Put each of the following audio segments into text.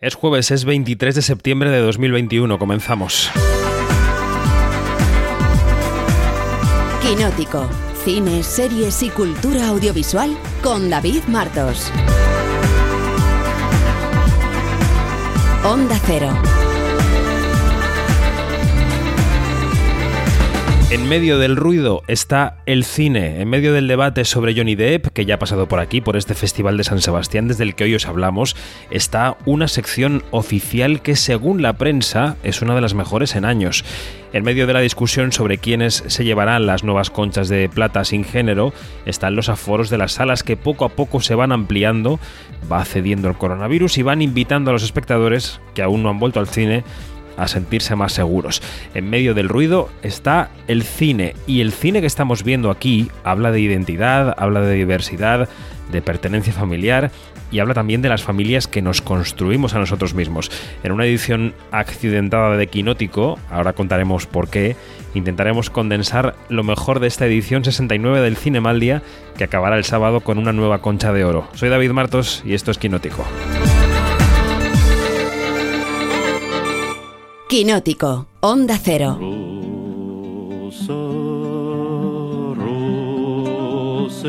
Es jueves, es 23 de septiembre de 2021. Comenzamos. Quinótico. Cine, series y cultura audiovisual con David Martos. Onda Cero. En medio del ruido está el cine, en medio del debate sobre Johnny Depp, que ya ha pasado por aquí, por este Festival de San Sebastián, desde el que hoy os hablamos, está una sección oficial que según la prensa es una de las mejores en años. En medio de la discusión sobre quiénes se llevarán las nuevas conchas de plata sin género, están los aforos de las salas que poco a poco se van ampliando, va cediendo el coronavirus y van invitando a los espectadores que aún no han vuelto al cine a sentirse más seguros. En medio del ruido está el cine y el cine que estamos viendo aquí habla de identidad, habla de diversidad, de pertenencia familiar y habla también de las familias que nos construimos a nosotros mismos. En una edición accidentada de Quinótico, ahora contaremos por qué, intentaremos condensar lo mejor de esta edición 69 del Cine Maldia que acabará el sábado con una nueva concha de oro. Soy David Martos y esto es Quinótico. Quinótico, Onda Cero. Rosa,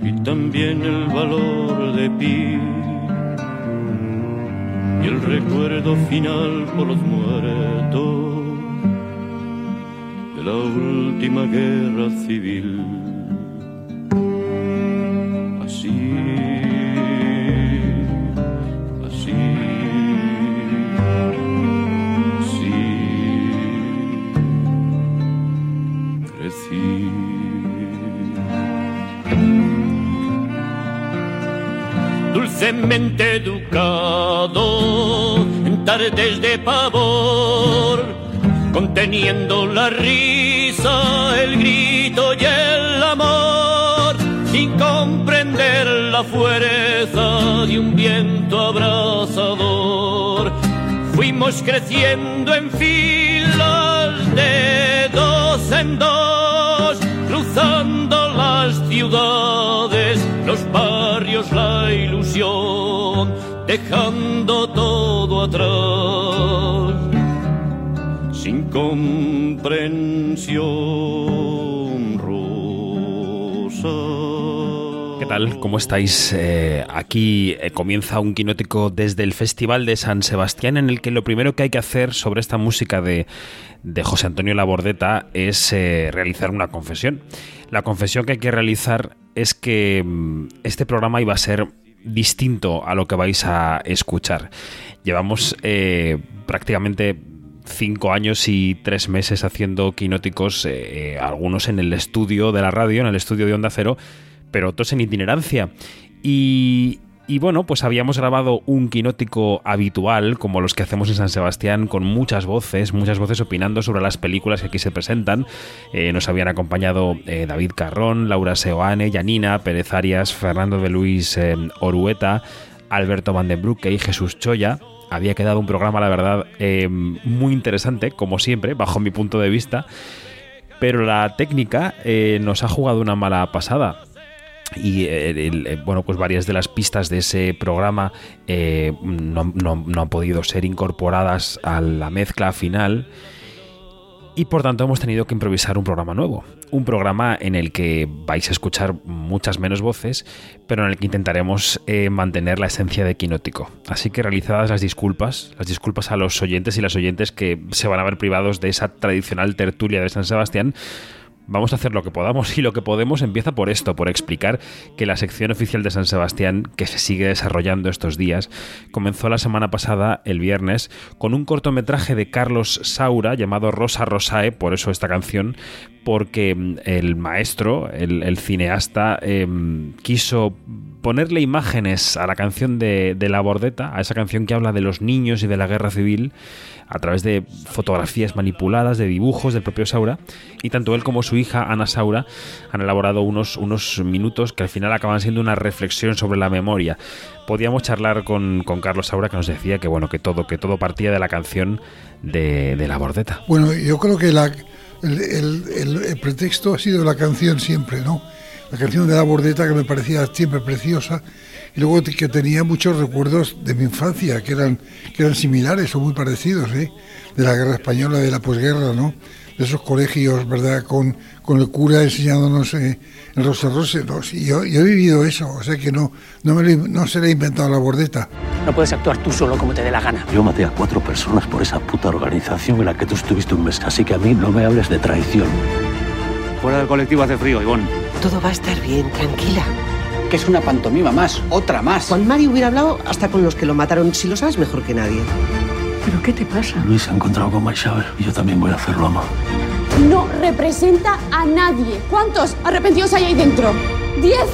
y también el valor de Pi y el recuerdo final por los muertos de la última guerra civil. Así. Dulcemente educado en tardes de pavor, conteniendo la risa, el grito y el amor, sin comprender la fuerza de un viento abrasador. Fuimos creciendo en filas de dos en dos, cruzando las ciudades, la ilusión, dejando todo atrás, sin comprensión rosa. ¿Qué tal? ¿Cómo estáis? Eh, aquí eh, comienza un quinótico desde el Festival de San Sebastián en el que lo primero que hay que hacer sobre esta música de, de José Antonio Labordeta es eh, realizar una confesión. La confesión que hay que realizar es que mm, este programa iba a ser distinto a lo que vais a escuchar. Llevamos eh, prácticamente cinco años y tres meses haciendo quinóticos, eh, eh, algunos en el estudio de la radio, en el estudio de Onda Cero, pero otros en itinerancia. Y, y bueno, pues habíamos grabado un quinótico habitual, como los que hacemos en San Sebastián, con muchas voces, muchas voces opinando sobre las películas que aquí se presentan. Eh, nos habían acompañado eh, David Carrón, Laura Seoane, Yanina, Pérez Arias, Fernando de Luis eh, Orueta, Alberto Van den Broeke y Jesús Choya. Había quedado un programa, la verdad, muy interesante, como siempre, bajo mi punto de vista. Pero la técnica nos ha jugado una mala pasada y eh, eh, bueno pues varias de las pistas de ese programa eh, no, han podido ser incorporadas a la mezcla final y por tanto hemos tenido que improvisar un programa nuevo. Un programa en el que vais a escuchar muchas menos voces pero en el que intentaremos mantener la esencia de Quinótico. Así que realizadas las disculpas las disculpas a los oyentes y las oyentes que se van a ver privados de esa tradicional tertulia de San Sebastián Vamos a hacer lo que podamos y lo que podemos empieza por esto, por explicar que la sección oficial de San Sebastián, que se sigue desarrollando estos días, comenzó la semana pasada, el viernes, con un cortometraje de Carlos Saura llamado Rosa Rosae, por eso esta canción, porque mm, el maestro, el, cineasta, em, quiso ponerle imágenes a la canción de, La Bordeta, a esa canción que habla de los niños y de la guerra civil, a través de fotografías manipuladas, de dibujos del propio Saura, y tanto él como su hija Ana Saura han elaborado unos, unos minutos que al final acaban siendo una reflexión sobre la memoria. Podíamos charlar con, Carlos Saura que nos decía que bueno, que todo, que todo partía de la canción de La Bordeta. Bueno, yo creo que la, el, el- el- pretexto ha sido la canción siempre, ¿no? La canción de la bordeta que me parecía siempre preciosa y luego que tenía muchos recuerdos de mi infancia que eran, que eran similares o muy parecidos, ¿eh? de la guerra española, de la posguerra, ¿no? de esos colegios, ¿verdad? Con, con el cura enseñándonos eh, en Rosa Rose. ¿no? yo, yo, he vivido eso, o sea que no, no, me no se le ha inventado la bordeta. No puedes actuar tú solo como te dé la gana. Yo maté a cuatro personas por esa puta organización en la que tú estuviste un mes, así que a mí no me hables de traición. Fuera del colectivo hace frío, Ivonne. Todo va a estar bien, tranquila. Que es una pantomima más, otra más. Juan Mario hubiera hablado hasta con los que lo mataron, si lo sabes mejor que nadie. ¿Pero qué te pasa? Luis se ha encontrado con Maishabel y yo también voy a hacerlo, ama. No representa a nadie. ¿Cuántos arrepentidos hay ahí dentro? ¡Diez!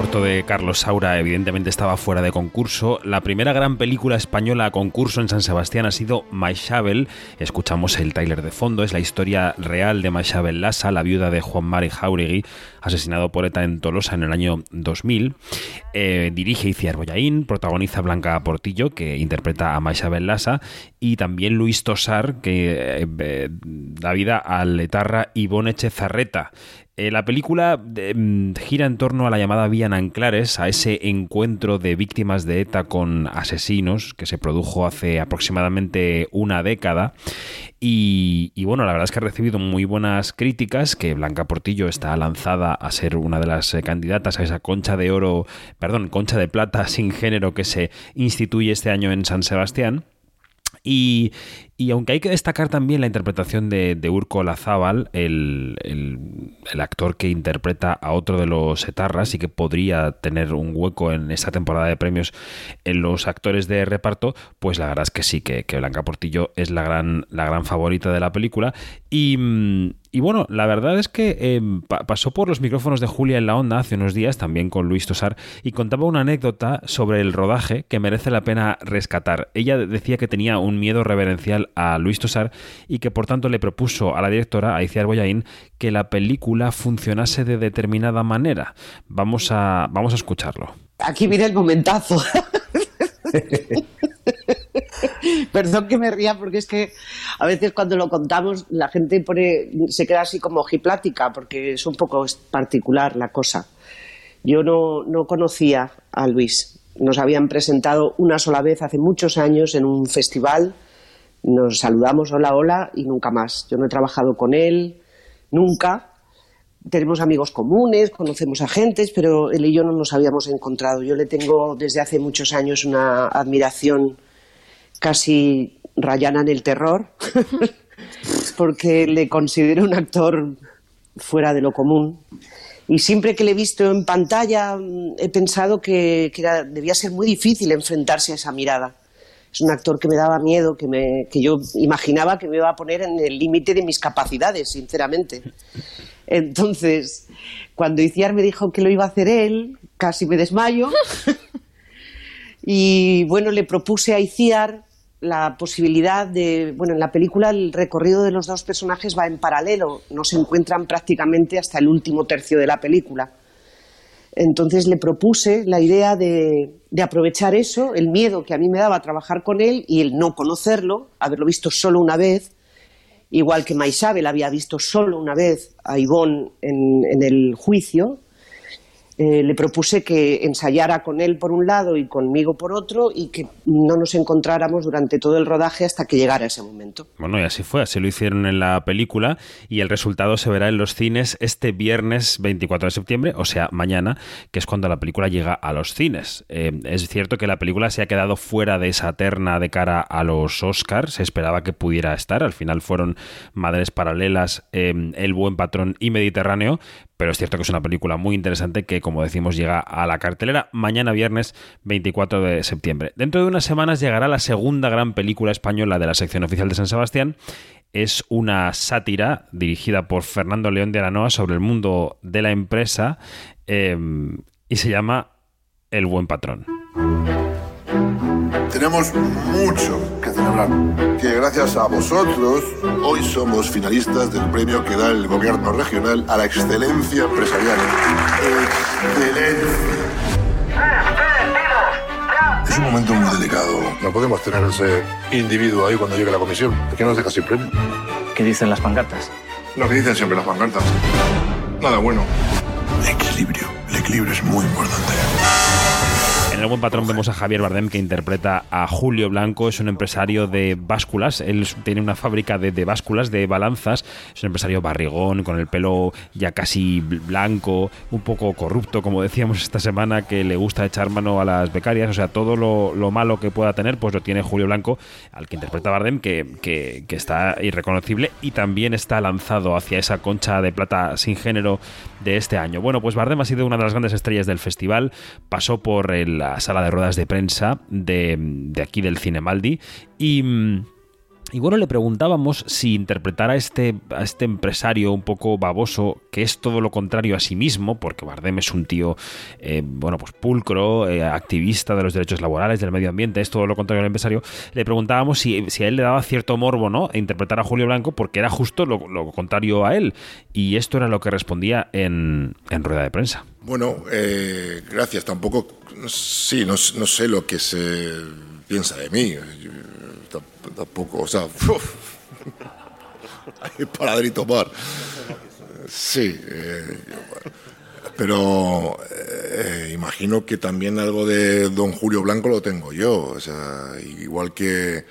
Corto de Carlos Saura evidentemente estaba fuera de concurso. La primera gran película española a concurso en San Sebastián ha sido Maishabel. Escuchamos el Tyler de fondo. Es la historia real de Maishabel Lassa, la viuda de Juan Mari Jauregui, asesinado por ETA en Tolosa en el año 2000. Eh, dirige Iciar Boyaín, protagoniza Blanca Portillo, que interpreta a Maishabel Lassa, y también Luis Tosar, que eh, da vida al etarra Ivonne Echezarreta. Eh, la película mm, gira en torno a la llamada Vía Anclares, a ese encuentro de víctimas de ETA con asesinos que se produjo hace aproximadamente una década. Y, bueno, la verdad es que ha recibido muy buenas críticas, que Blanca Portillo está lanzada a ser una de las eh, candidatas a esa concha de oro, perdón, concha de plata sin género que se instituye este año en San Sebastián. Y, y aunque hay que destacar también la interpretación de, Urco Lazábal, el, el, actor que interpreta a otro de los etarras y que podría tener un hueco en esta temporada de premios en los actores de reparto, pues la verdad es que sí, que, Blanca Portillo es la gran, la gran favorita de la película. Y, y bueno, la verdad es que em, pasó por los micrófonos de Julia en la Onda hace unos días, también con Luis Tosar, y contaba una anécdota sobre el rodaje que merece la pena rescatar. Ella decía que tenía un miedo reverencial a Luis Tosar y que por tanto le propuso a la directora, Aiciar Boyain, que la película funcionase de determinada manera. Vamos a, vamos a escucharlo. Aquí viene el momentazo. Perdón que me ría porque es que a veces cuando lo contamos la gente pone, se queda así como ojiplática porque es un poco particular la cosa. Yo no, no conocía a Luis. Nos habían presentado una sola vez hace muchos años en un festival nos saludamos, hola, hola, y nunca más. Yo no he trabajado con él, nunca. Tenemos amigos comunes, conocemos a gentes, pero él y yo no nos habíamos encontrado. Yo le tengo desde hace muchos años una admiración casi rayana en el terror, porque le considero un actor fuera de lo común. Y siempre que le he visto en pantalla he pensado que, debía ser muy difícil enfrentarse a esa mirada es un actor que me daba miedo, que, me, que yo imaginaba que me iba a poner en el límite de mis capacidades, sinceramente. Entonces, cuando Iciar me dijo que lo iba a hacer él, casi me desmayo. y bueno, le propuse a Iciar la posibilidad de, bueno, en la película el recorrido de los dos personajes va en paralelo, no se encuentran prácticamente hasta el último tercio de la película. Entonces le propuse la idea de, aprovechar eso, el miedo que a mí me daba trabajar con él y el no conocerlo, haberlo visto solo una vez, igual que Maisabel había visto solo una vez a Ivonne en el juicio, eh, le propuse que ensayara con él por un lado y conmigo por otro y que no nos encontráramos durante todo el rodaje hasta que llegara ese momento. Bueno, y así fue, así lo hicieron en la película y el resultado se verá en los cines este viernes 24 de septiembre, o sea, mañana, que es cuando la película llega a los cines. Eh, es cierto que la película se ha quedado fuera de esa terna de cara a los Oscars, se esperaba que pudiera estar, al final fueron Madres Paralelas, eh, El Buen Patrón y Mediterráneo, pero es cierto que es una película muy interesante que, como decimos, llega a la cartelera mañana viernes 24 de septiembre. Dentro de unas semanas llegará la segunda gran película española de la sección oficial de San Sebastián. Es una sátira dirigida por Fernando León de Aranoa sobre el mundo de la empresa em, y se llama El buen patrón. Tenemos mucho que celebrar, que gracias a vosotros hoy somos finalistas del premio que da el gobierno regional a la excelencia empresarial. ¡Excelencia! Es un momento muy delicado. No podemos tener ese individuo ahí cuando llegue la comisión. ¿Por qué nos deja sin premio? ¿Qué dicen las pancartas? Lo que dicen siempre las pancartas. Nada bueno. Equilibrio. El equilibrio es muy importante. En el buen patrón vemos a Javier Bardem que interpreta a Julio Blanco, es un empresario de básculas, él tiene una fábrica de, básculas, de balanzas, es un empresario barrigón, con el pelo ya casi blanco, un poco corrupto, como decíamos esta semana, que le gusta echar mano a las becarias, o sea, todo lo, lo malo que pueda tener, pues lo tiene Julio Blanco, al que interpreta Bardem, que, que, está irreconocible y también está lanzado hacia esa concha de plata sin género de este año. Bueno, pues Bardem ha sido una de las grandes estrellas del festival, pasó por la sala de ruedas de prensa de, de aquí del Cinemaldi y... y bueno, le preguntábamos si interpretar a este, a este empresario un poco baboso, que es todo lo contrario a sí mismo, porque Bardem es un tío, eh, bueno, pues pulcro, eh, activista de los derechos laborales, del medio ambiente, es todo lo contrario al empresario, le preguntábamos si, si a él le daba cierto morbo, ¿no? Interpretar a Julio Blanco, porque era justo lo, contrario a él. Y esto era lo que respondía en, en rueda de prensa. Bueno, eh, gracias. Tampoco, sí, no, no sé lo que se piensa de mí. Tampoco, o sea, hay para dar y tomar. Sí, eh, pero eh, imagino que también algo de don Julio Blanco lo tengo yo. Igual que eh,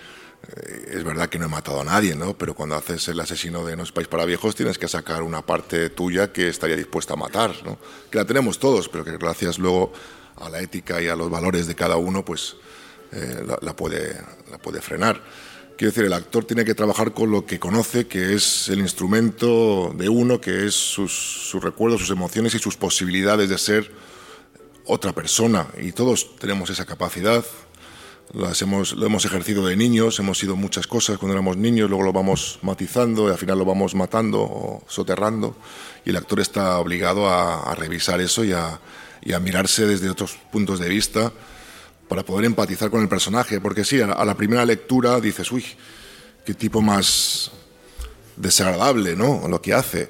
es verdad que no he matado a nadie, ¿no? Pero cuando haces el asesino de No es país para viejos tienes que sacar una parte tuya que estaría dispuesta a matar, ¿no? Que la tenemos todos, pero que gracias luego a la ética y a los valores de cada uno, pues eh, la, puede, la puede frenar. Quiero decir, el actor tiene que trabajar con lo que conoce, que es el instrumento de uno, que es sus, recuerdos, sus emociones y sus posibilidades de ser otra persona. Y todos tenemos esa capacidad. Las hemos, lo hemos ejercido de niños, hemos sido muchas cosas cuando éramos niños, luego lo vamos matizando y al final lo vamos matando o soterrando. Y el actor está obligado a, revisar eso y a mirarse desde otros puntos de vista para poder empatizar con el personaje, porque sí, a la, primera lectura dices, uy, qué tipo más desagradable, ¿no? Lo que hace.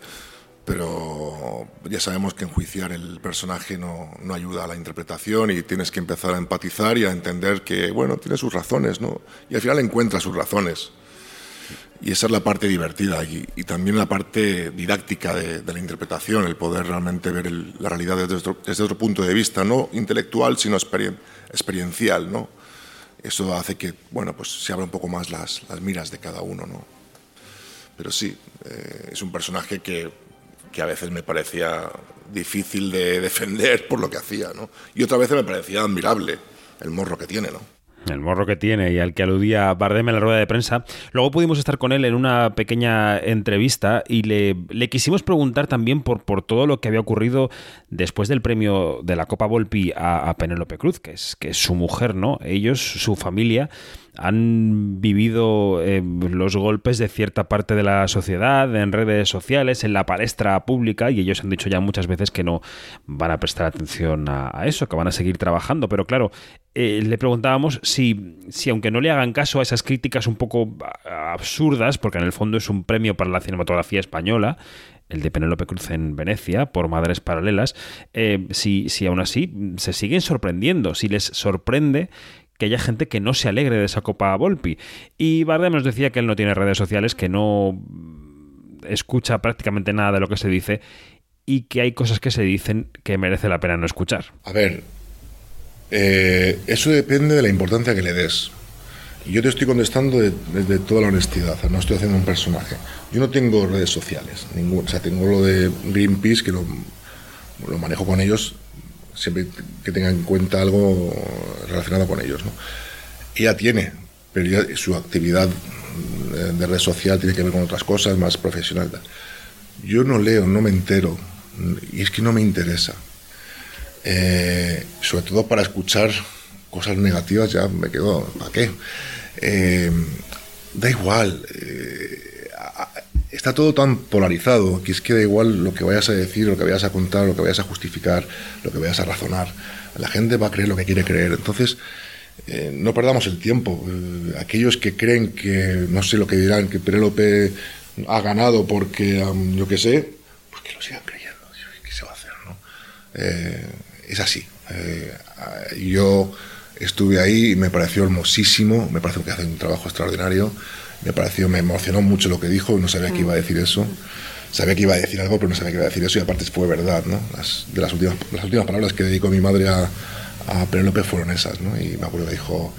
Pero ya sabemos que enjuiciar el personaje no, no, ayuda a la interpretación y tienes que empezar a empatizar y a entender que, bueno, tiene sus razones, ¿no? Y al final encuentra sus razones. Y esa es la parte divertida y, y también la parte didáctica de, de, la interpretación, el poder realmente ver el, la realidad desde otro, desde otro punto de vista, no intelectual, sino experien, experiencial, ¿no? Eso hace que, bueno, pues se abra un poco más las, las miras de cada uno, ¿no? Pero sí, eh, es un personaje que, que a veces me parecía difícil de defender por lo que hacía, ¿no? Y otra vez me parecía admirable el morro que tiene, ¿no? El morro que tiene y al que aludía Bardem en la rueda de prensa. Luego pudimos estar con él en una pequeña entrevista y le, le, quisimos preguntar también por, por todo lo que había ocurrido después del premio de la Copa Volpi a, Penélope Cruz, que es, que es su mujer, ¿no? Ellos, su familia, han vivido eh, los golpes de cierta parte de la sociedad en redes sociales, en la palestra pública, y ellos han dicho ya muchas veces que no van a prestar atención a, eso, que van a seguir trabajando. Pero claro, eh, le preguntábamos si, si, aunque no le hagan caso a esas críticas un poco absurdas, porque en el fondo es un premio para la cinematografía española, el de Penélope Cruz en Venecia, por Madres Paralelas, eh, si, si aún así se siguen sorprendiendo, si les sorprende que haya gente que no se alegre de esa Copa Volpi. Y Bardem nos decía que él no tiene redes sociales, que no escucha prácticamente nada de lo que se dice y que hay cosas que se dicen que merece la pena no escuchar. A ver, eh, eso depende de la importancia que le des. Yo te estoy contestando desde de toda la honestidad, no estoy haciendo un personaje. Yo no tengo redes sociales, ningún, o sea, tengo lo de Greenpeace, que lo, lo manejo con ellos siempre que tenga en cuenta algo relacionado con ellos. ¿no? Ella tiene, pero su actividad de red social tiene que ver con otras cosas más profesional. Yo no leo, no me entero, y es que no me interesa. Eh, sobre todo para escuchar cosas negativas, ya me quedo, ¿para qué? Eh, da igual. Eh, está todo tan polarizado que es que da igual lo que vayas a decir, lo que vayas a contar, lo que vayas a justificar, lo que vayas a razonar. La gente va a creer lo que quiere creer. Entonces, eh, no perdamos el tiempo. Eh, aquellos que creen que, no sé lo que dirán, que Penélope ha ganado porque, um, yo qué sé, pues que lo sigan creyendo. ¿Qué se va a hacer? Eh, es así. Yo estuve ahí y me pareció hermosísimo, me parece que hace un trabajo extraordinario me pareció, me emocionó mucho lo que dijo, no sabía que iba a decir eso. Sabía que iba a decir algo, pero no sabía que iba a decir eso y aparte fue verdad, ¿no? Las, de las últimas, las últimas palabras que dedicó mi madre a, a Penélope fueron esas, ¿no? Y me acuerdo que dijo,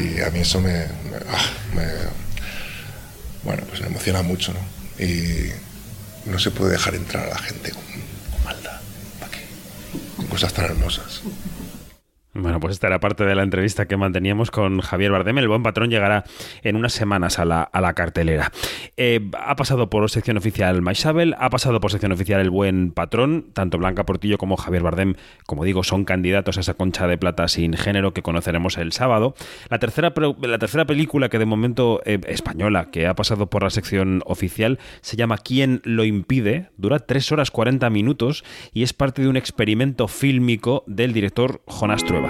y a mí eso me, ah, me, bueno, pues me emociona mucho, ¿no? Y no se puede dejar entrar a la gente con, con maldad, ¿para qué? Con cosas tan hermosas. Bueno, pues esta era parte de la entrevista que manteníamos con Javier Bardem. El buen patrón llegará en unas semanas a la, a la cartelera. Eh, ha pasado por sección oficial Maisabel, ha pasado por sección oficial El buen patrón. Tanto Blanca Portillo como Javier Bardem, como digo, son candidatos a esa concha de plata sin género que conoceremos el sábado. La tercera, la tercera película que de momento eh, española que ha pasado por la sección oficial se llama ¿Quién lo impide? Dura 3 horas 40 minutos y es parte de un experimento fílmico del director Jonás Trueba.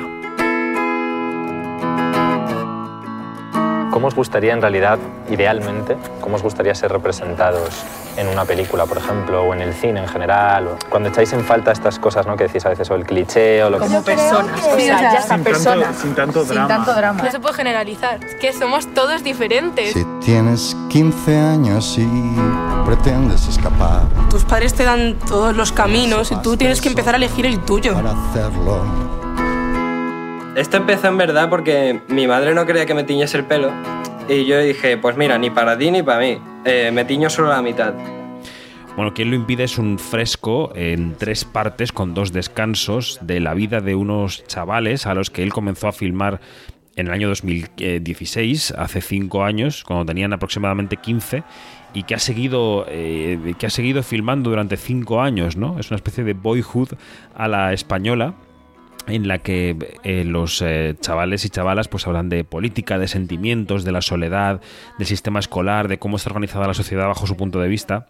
¿Cómo os gustaría en realidad, idealmente, cómo os gustaría ser representados en una película, por ejemplo, o en el cine en general? O cuando echáis en falta estas cosas ¿no? que decís a veces, o el cliché o lo que Como personas, o sea, ya está, personas. Sin tanto Sin drama. tanto drama. No se puede generalizar, es que somos todos diferentes. Si tienes 15 años y pretendes escapar Tus padres te dan todos los caminos y tú tienes que empezar a elegir el tuyo. para hacerlo, Esto empezó en verdad porque mi madre no quería que me tiñese el pelo y yo dije, pues mira, ni para ti ni para mí, eh, me tiño solo la mitad. Bueno, quien lo impide es un fresco en tres partes con dos descansos de la vida de unos chavales a los que él comenzó a filmar en el año 2016, hace cinco años, cuando tenían aproximadamente 15 y que ha seguido eh, que ha seguido filmando durante cinco años, ¿no? Es una especie de boyhood a la española en la que eh, los eh, chavales y chavalas pues hablan de política, de sentimientos, de la soledad, del sistema escolar, de cómo está organizada la sociedad bajo su punto de vista.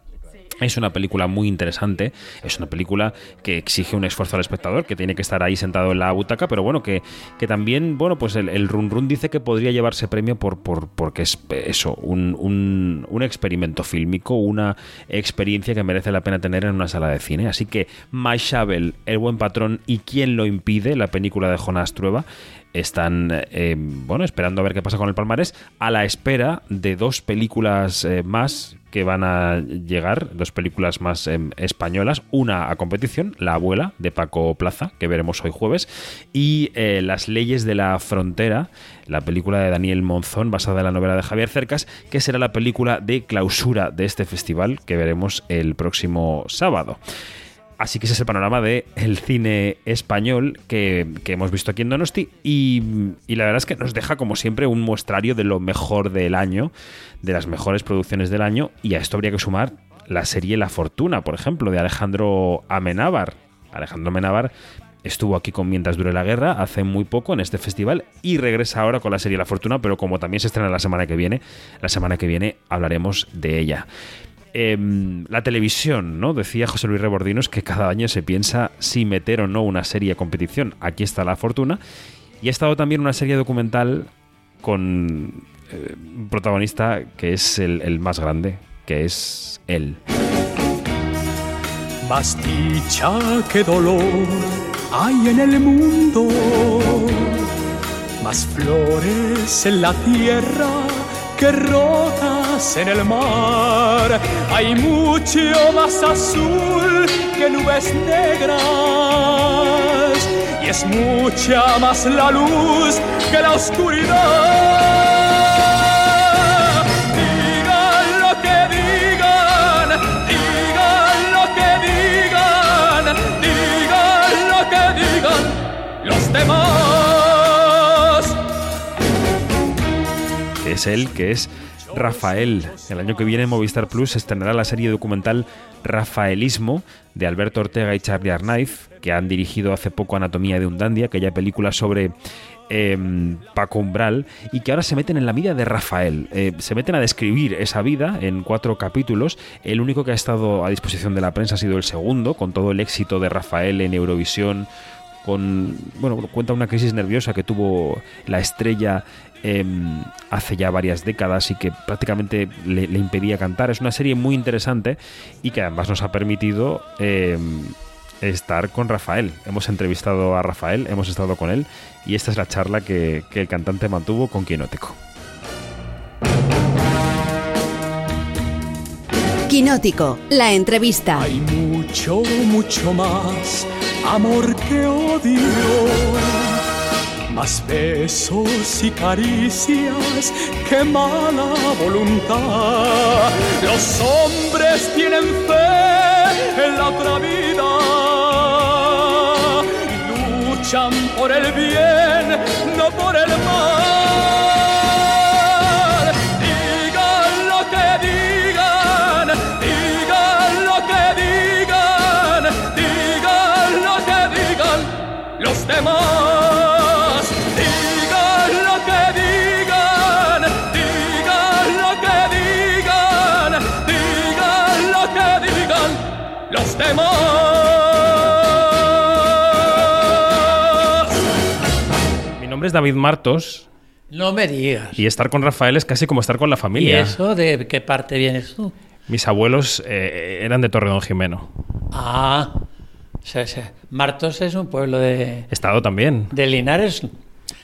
Es una película muy interesante, es una película que exige un esfuerzo al espectador, que tiene que estar ahí sentado en la butaca, pero bueno, que, que también, bueno, pues el, Run Run dice que podría llevarse premio por, por porque es eso, un, un, un experimento fílmico, una experiencia que merece la pena tener en una sala de cine. Así que My Shovel, El Buen Patrón y ¿Quién lo impide? La película de Jonás Trueba están eh, bueno esperando a ver qué pasa con el palmarés a la espera de dos películas eh, más que van a llegar dos películas más eh, españolas. Una a competición La abuela de Paco Plaza que veremos hoy jueves. Y eh, Las leyes de la frontera la película de Daniel Monzón basada en la novela de Javier Cercas que será la película de clausura de este festival que veremos el próximo sábado Así que ese es el panorama del el cine español que, que, hemos visto aquí en Donosti y, y, la verdad es que nos deja como siempre un muestrario de lo mejor del año, de las mejores producciones del año y a esto habría que sumar la serie La Fortuna, por ejemplo, de Alejandro Amenábar. Alejandro Amenábar estuvo aquí con Mientras dure la guerra hace muy poco en este festival y regresa ahora con la serie La Fortuna, pero como también se estrena la semana que viene, la semana que viene hablaremos de ella. Eh, la televisión, ¿no? Decía José Luis Rebordinos que cada año se piensa si meter o no una serie a competición. Aquí está la fortuna. Y ha estado también una serie documental con eh, un protagonista que es el, más grande, que es él. Más dicha que dolor hay en el mundo, más flores en la tierra que en el mar. Hay mucho más azul que nubes negras. Y es mucha más la luz que la oscuridad. Digan lo que digan, digan lo que digan, digan lo que digan los demás. es él, que es Rafael. El año que viene en Movistar Plus estrenará la serie documental Rafaelismo de Alberto Ortega y Charlie Arnaiz, que han dirigido hace poco Anatomía de un Dandy, aquella película sobre eh, Paco Umbral, y que ahora se meten en la vida de Rafael. Eh, se meten a describir esa vida en cuatro capítulos. El único que ha estado a disposición de la prensa ha sido el segundo, con todo el éxito de Rafael en Eurovisión con bueno cuenta una crisis nerviosa que tuvo la estrella eh, hace ya varias décadas y que prácticamente le, le, impedía cantar es una serie muy interesante y que además nos ha permitido eh, estar con Rafael hemos entrevistado a Rafael hemos estado con él y esta es la charla que, que el cantante mantuvo con Quinótico Quinótico, la entrevista. Hay mucho, mucho más amor que odio. Más besos y caricias que mala voluntad. Los hombres tienen fe en la otra vida. Luchan por el bien, no por el mal. Digan lo que digan, digan lo que digan, digan lo que digan los demás. Demás. Mi nombre es David Martos No me digas. y estar con Rafael es casi como estar con la ¿Y familia. eso de qué parte vienes tú? Mis abuelos eh, eran de Torredón Jimeno. Ah, Martos es un pueblo de, estado también. de Linares.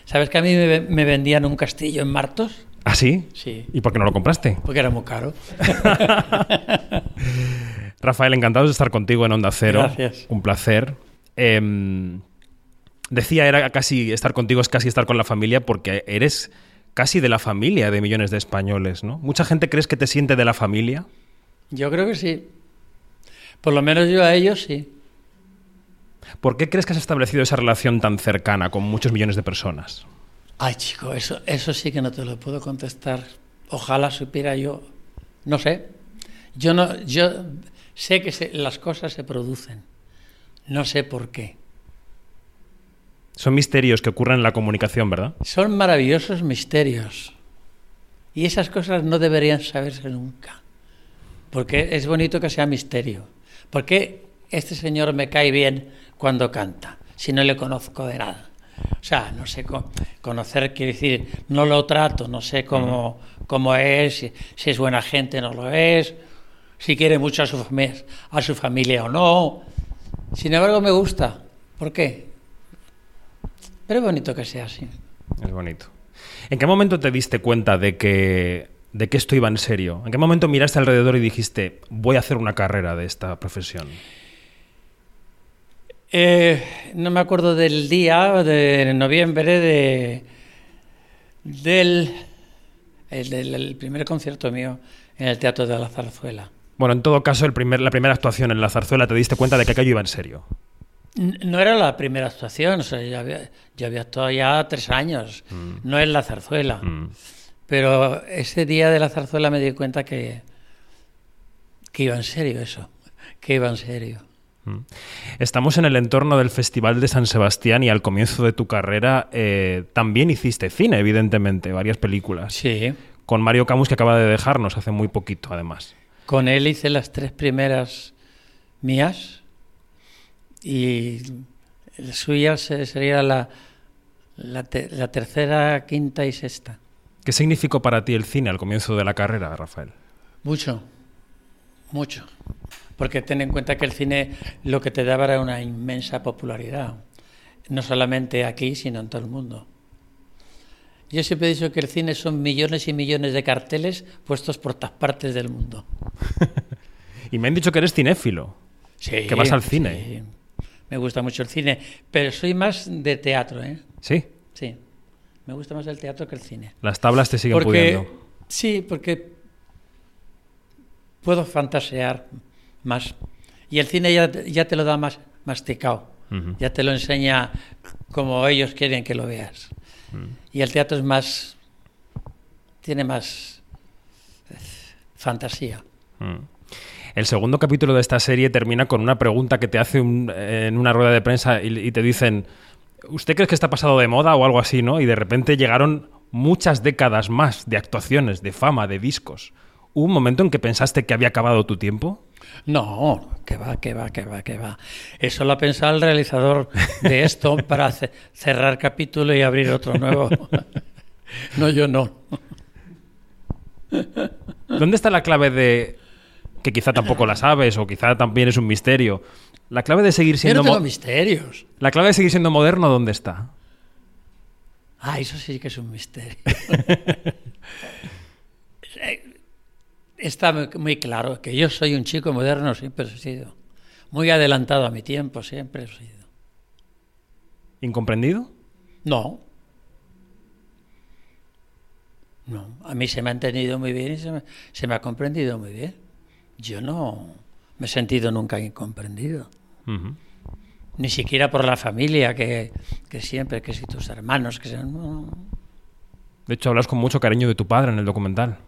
¿Sabes que a mí me, me vendían un castillo en Martos? ¿Ah, sí? Sí. ¿Y por qué no lo compraste? Porque era muy caro. Rafael, encantado de estar contigo en Onda Cero. Gracias. Un placer. Em, decía, era casi estar contigo es casi estar con la familia porque eres casi de la familia de millones de españoles, ¿no? Mucha gente crees que te siente de la familia. Yo creo que sí. Por lo menos yo a ellos sí. ¿Por qué crees que has establecido esa relación tan cercana con muchos millones de personas? Ay, chico, eso, eso sí que no te lo puedo contestar. Ojalá supiera yo. No sé. Yo no, yo sé que se- las cosas se producen. No sé por qué. Son misterios que ocurren en la comunicación, ¿verdad? Son maravillosos misterios. Y esas cosas no deberían saberse nunca. Porque es bonito que sea misterio. ¿Por qué este señor me cae bien cuando canta? Si no le conozco de nada. O sea, no sé, co- conocer quiere decir, no lo trato, no sé cómo, cómo es, si, si es buena gente no lo es, si quiere mucho a su, fami- a su familia o no. Sin embargo, me gusta. ¿Por qué? Pero es bonito que sea así. Es bonito. ¿En qué momento te diste cuenta de que, de que esto iba en serio? ¿En qué momento miraste alrededor y dijiste, voy a hacer una carrera de esta profesión? Eh, no me acuerdo del día de noviembre de, del, el, del- el primer concierto mío en el Teatro de la Zarzuela. Bueno, en todo caso, el primer, la primera actuación en la zarzuela te diste cuenta de que aquello iba en serio. No era la primera actuación, o sea, yo había, yo había actuado ya tres años, no en la zarzuela. Pero ese día de la zarzuela me di cuenta que, que iba en serio eso, que iba en serio. Estamos en el entorno del Festival de San Sebastián y al comienzo de tu carrera eh, también hiciste cine, evidentemente, varias películas. Sí. Con Mario Camus, que acaba de dejarnos hace muy poquito, además. Con él hice las tres primeras mías y la suya se- sería la, la, te- la tercera, quinta y sexta. ¿Qué significó para ti el cine al comienzo de la carrera, Rafael? Mucho, mucho. Porque ten en cuenta que el cine lo que te daba era una inmensa popularidad. No solamente aquí, sino en todo el mundo. Yo siempre he dicho que el cine son millones y millones de carteles puestos por todas partes del mundo. Y me han dicho que eres cinéfilo. Sí, que vas al cine. sí. Me gusta mucho el cine, pero soy más de teatro, ¿eh? ¿Sí? Sí. Me gusta más el teatro que el cine. Las tablas te siguen Porque- pudiendo. Sí, porque puedo fantasear más. Y el cine ya, ya te lo da más masticado. Ya te lo enseña como ellos quieren que lo veas. Y el teatro es más. tiene más. eh, fantasía. Mm. El segundo capítulo de esta serie termina con una pregunta que te hace un- en una rueda de prensa y, y te dicen, ¿usted cree que está pasado de moda o algo así, no? Y de repente llegaron muchas décadas más de actuaciones, de fama, de discos. ¿Hubo un momento en que pensaste que había acabado tu tiempo? No, que va, que va, que va, que va. Eso lo ha pensado el realizador de esto para ce- cerrar capítulo y abrir otro nuevo. No, yo no. ¿Dónde está la clave de que quizá tampoco la sabes o quizá también es un misterio? La clave de seguir Yo siendo no tengo mo- misterios. La clave de seguir siendo moderno, ¿dónde está? Ah, eso sí que es un misterio. Está muy- claro que yo soy un chico moderno, siempre he sido. Muy adelantado a mi tiempo, siempre he sido. ¿Incomprendido? No. No, a mí se me ha entendido muy bien y se me, se me ha comprendido muy bien. Yo no me he sentido nunca incomprendido. Ni siquiera por la familia, que, que siempre, que si tus hermanos, que sean... no. De hecho, hablas con mucho cariño de tu padre en el documental.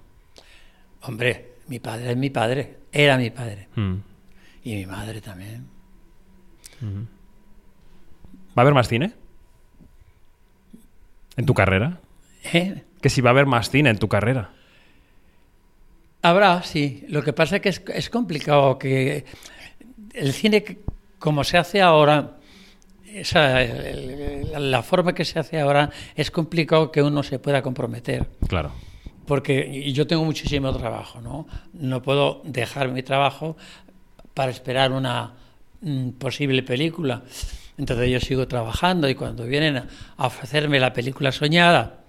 Hombre, mi padre es mi padre, era mi padre. Mm. Y mi madre también. ¿Va a haber más cine? ¿En tu carrera? ¿Eh? Que si va a haber más cine en tu carrera. Habrá, sí. Lo que pasa es que es, es complicado que el cine, como se hace ahora, esa, el- la forma que se hace ahora, es complicado que uno se pueda comprometer. Claro. Porque yo tengo muchísimo trabajo, ¿no? No puedo dejar mi trabajo para esperar una mm, posible película. Entonces yo sigo trabajando y cuando vienen a ofrecerme la película soñada,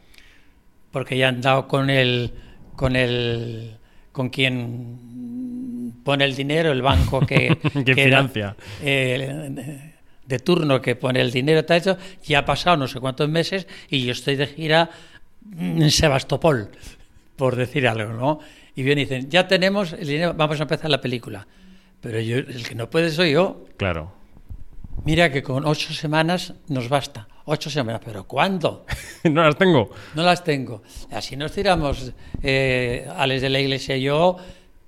porque ya han dado con el con el con quien pone el dinero, el banco que, que era, financia. eh, de- turno que pone el dinero, tal, eso, ya ha pasado no sé cuántos meses y yo estoy de gira en Sebastopol, por decir algo, ¿no? Y vienen y dicen, ya tenemos el dinero, vamos a empezar la película. Pero yo, el que no puede soy yo. Claro. Mira que con ocho semanas nos basta. Ocho semanas, pero ¿cuándo? no las tengo. No las tengo. Así nos tiramos, eh, Alex de la Iglesia y yo,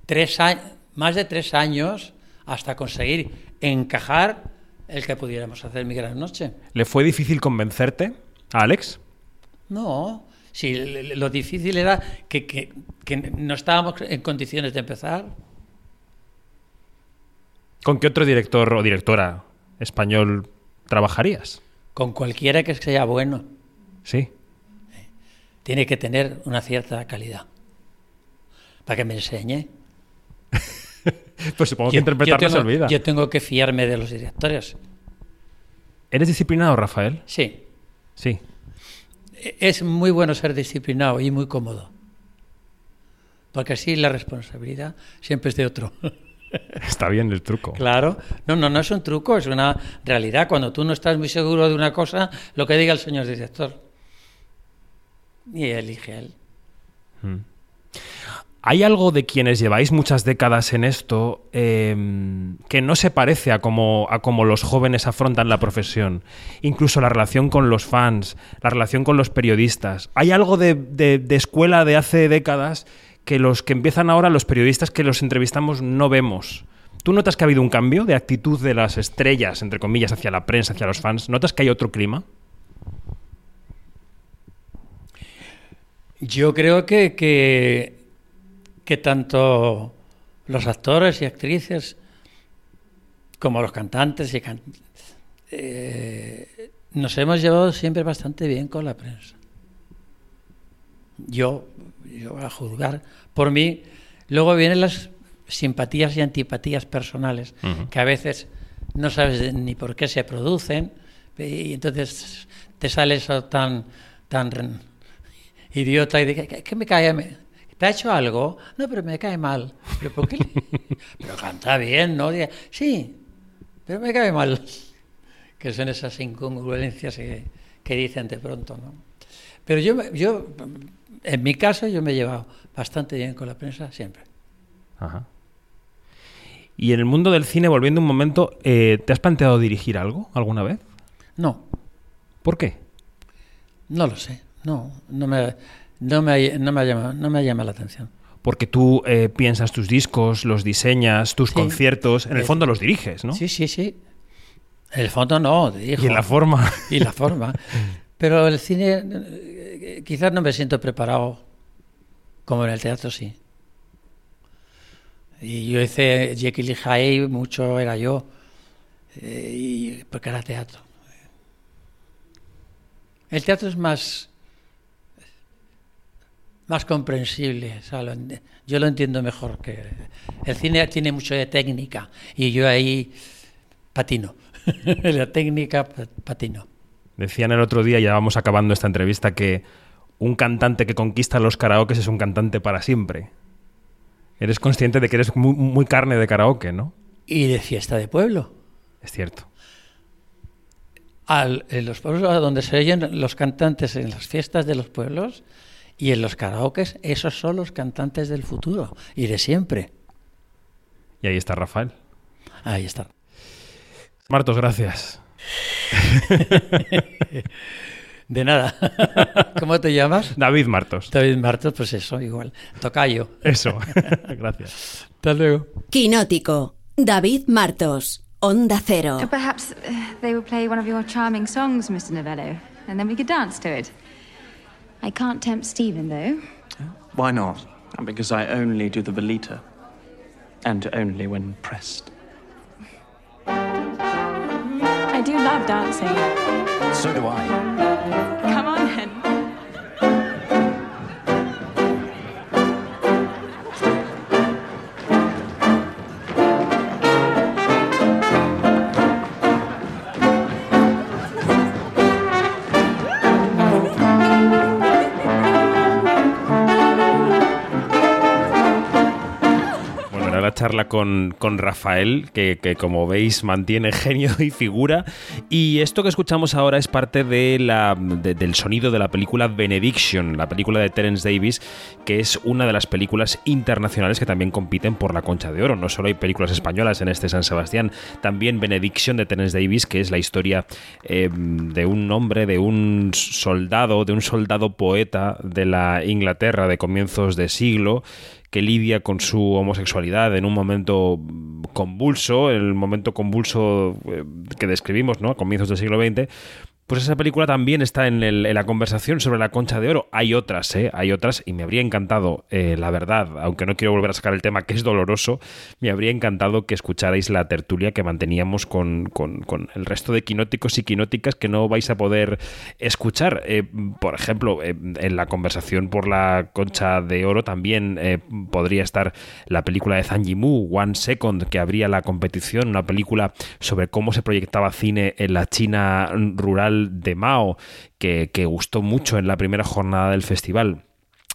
tres años, más de tres años hasta conseguir encajar el que pudiéramos hacer mi gran noche. ¿Le fue difícil convencerte a Alex? No, sí, lo difícil era que, que- que no estábamos en condiciones de empezar. ¿Con qué otro director o directora español trabajarías? Con cualquiera que sea bueno, Sí. tiene que tener una cierta calidad. Para que me enseñe. Pues supongo que interpretar no se olvida. Yo tengo que fiarme de los directores. ¿Eres disciplinado, Rafael? Sí. Sí. Es muy bueno ser disciplinado y muy cómodo. Porque así la responsabilidad siempre es de otro. Está bien el truco. Claro. No, no, no es un truco, es una realidad. Cuando tú no estás muy seguro de una cosa, lo que diga el señor director. Y elige él. Mm. ¿Hay algo de quienes lleváis muchas décadas en esto eh, que no se parece a cómo, a los jóvenes afrontan la profesión? Incluso la relación con los fans, la relación con los periodistas. ¿Hay algo de, de- de escuela de hace décadas que los que empiezan ahora, los periodistas que los entrevistamos, no vemos? ¿Tú notas que ha habido un cambio de actitud de las estrellas, entre comillas, hacia la prensa, hacia los fans? ¿Notas que hay otro clima? Yo creo que, que, que tanto los actores y actrices como los cantantes y can- eh, nos hemos llevado siempre bastante bien con la prensa. Yo, yo a juzgar por mí, luego vienen las simpatías y antipatías personales, que a veces no sabes de- ni por qué se producen, y entonces te sale eso tan, tan idiota y dice, ¿qué, qué me cae? ¿Te ha hecho algo? No, pero me cae mal. ¿Pero por qué? le- pero canta bien, ¿no? Sí, pero me cae mal. Que son esas incongruencias que, que dicen de pronto, ¿no? Pero yo, yo, en mi caso, yo me he llevado bastante bien con la prensa siempre. Ajá. Y en el mundo del cine, volviendo un momento, eh, ¿te has planteado dirigir algo alguna vez? No, ¿Por qué? no lo sé. No, no me, no me, ha- no me, ha, llamado, no me ha llamado la atención. Porque tú eh, piensas tus discos, los diseñas, tus Sí. conciertos, en el fondo los diriges, ¿no? Sí, sí, sí. En el fondo no, dirijo. Y en la forma. Y la forma. Pero el cine, eh, quizás no me siento preparado como en el teatro, sí. Y yo hice Jekyll y Hyde, mucho era yo, eh, y, porque era teatro. El teatro es más, más comprensible, o sea, lo ent- yo lo entiendo mejor que el cine tiene mucho de técnica y yo ahí patino, la técnica pa- patino. Decían el otro día, ya vamos acabando esta entrevista, que un cantante que conquista los karaokes es un cantante para siempre. Eres consciente de que eres muy, muy carne de karaoke, ¿no? Y de fiesta de pueblo. Es cierto. al, en los pueblos donde se oyen los cantantes en las fiestas de los pueblos y en los karaokes, esos son los cantantes del futuro y de siempre. Y ahí está Rafael. Ahí está. Martos, gracias. De nada. ¿Cómo te llamas? David Martos. David Martos, pues eso, igual. Tocayo. Eso. Gracias. Hasta luego. Quinótico. David Martos. Onda Cero. Perhaps uh, they will play one of your charming songs, Mr. Novello, and then we could dance to it. I can't tempt Stephen, though. Why not? Because I only do the Velita. And only when pressed. I do love dancing. So do I. charla con, con Rafael, que, que, como veis mantiene genio y figura. Y esto que escuchamos ahora es parte de la, de- del sonido de la película Benediction, la película de Terence Davis, que es una de las películas internacionales que también compiten por la Concha de Oro. No solo hay películas españolas en este San Sebastián, también Benediction de Terence Davis, que es la historia eh, de un hombre, de un soldado, de un soldado poeta de la Inglaterra de comienzos de siglo que lidia con su homosexualidad en un momento convulso, el momento convulso eh, que describimos, ¿no? A comienzos del siglo XX. Pues esa película también está en, el- la conversación sobre la concha de oro. Hay otras, ¿eh? Hay otras y me habría encantado, eh, la verdad, aunque no quiero volver a sacar el tema que es doloroso, me habría encantado que escucharais la tertulia que manteníamos con, con- con el resto de quinóticos y quinóticas que no vais a poder escuchar. Eh, por ejemplo, eh, en la conversación por la concha de oro también eh, podría estar la película de Zhang Yimou, One Second, que abría la competición, una película sobre cómo se proyectaba cine en la China rural de Mao, que, que gustó mucho en la primera jornada del festival.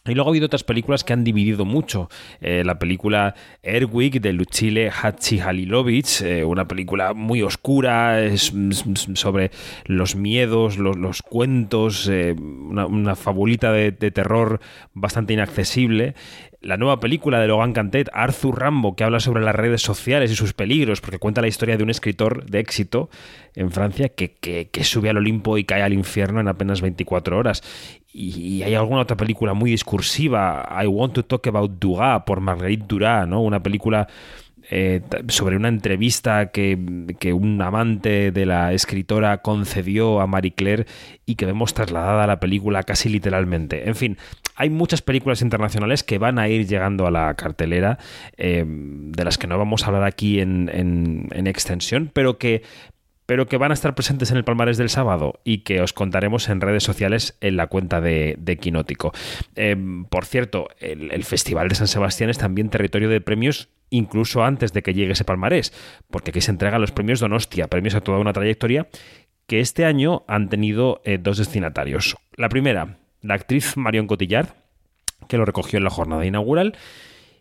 Y luego ha habido otras películas que han dividido mucho. Eh, la película Airwick de Lucile Halilovic, eh, una película muy oscura, es, sobre los miedos, los, los cuentos, eh, una, fabulita de terror bastante inaccesible la nueva película de Logan Cantet, Arthur Rambo, que habla sobre las redes sociales y sus peligros, porque cuenta la historia de un escritor de éxito en Francia que, que, sube al Olimpo y cae al infierno en apenas 24 horas. Y, y, hay alguna otra película muy discursiva, I Want to Talk About Duras, por Marguerite Duras, ¿no? una película eh, sobre una entrevista que, que, un amante de la escritora concedió a Marie Claire y que vemos trasladada a la película casi literalmente. En fin, hay muchas películas internacionales que van a ir llegando a la cartelera, eh, de las que no vamos a hablar aquí en, en, en extensión, pero que pero que van a estar presentes en el palmarés del sábado y que os contaremos en redes sociales en la cuenta de, de Quinótico. Eh, por cierto, el, el, Festival de San Sebastián es también territorio de premios incluso antes de que llegue ese palmarés, porque aquí se entregan los premios Donostia, premios a toda una trayectoria que este año han tenido eh, dos destinatarios. La primera, la actriz Marion Cotillard, que lo recogió en la jornada inaugural,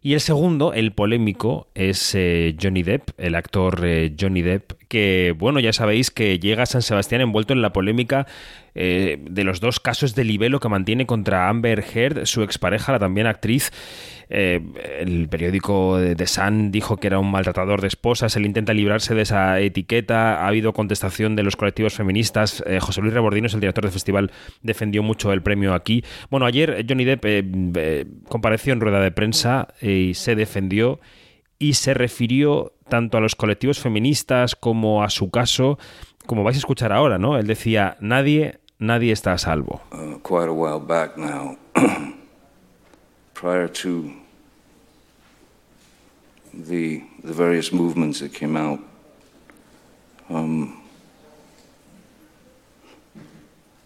y el segundo, el polémico, es eh, Johnny Depp, el actor eh, Johnny Depp, que, bueno, ya sabéis que llega a San Sebastián envuelto en la polémica eh, de los dos casos de libelo que mantiene contra Amber Heard, su expareja, la también actriz. Eh, el periódico de The Sun dijo que era un maltratador de esposas. Él intenta librarse de esa etiqueta. Ha habido contestación de los colectivos feministas. Eh, José Luis Rebordinos, el director del festival, defendió mucho el premio aquí. Bueno, ayer Johnny Depp eh, compareció en rueda de prensa y se defendió y se refirió tanto a los colectivos feministas como a su caso, como vais a escuchar ahora, ¿no? Él decía, nadie, nadie está a salvo. Uh, quite a the the various movements that came out, um,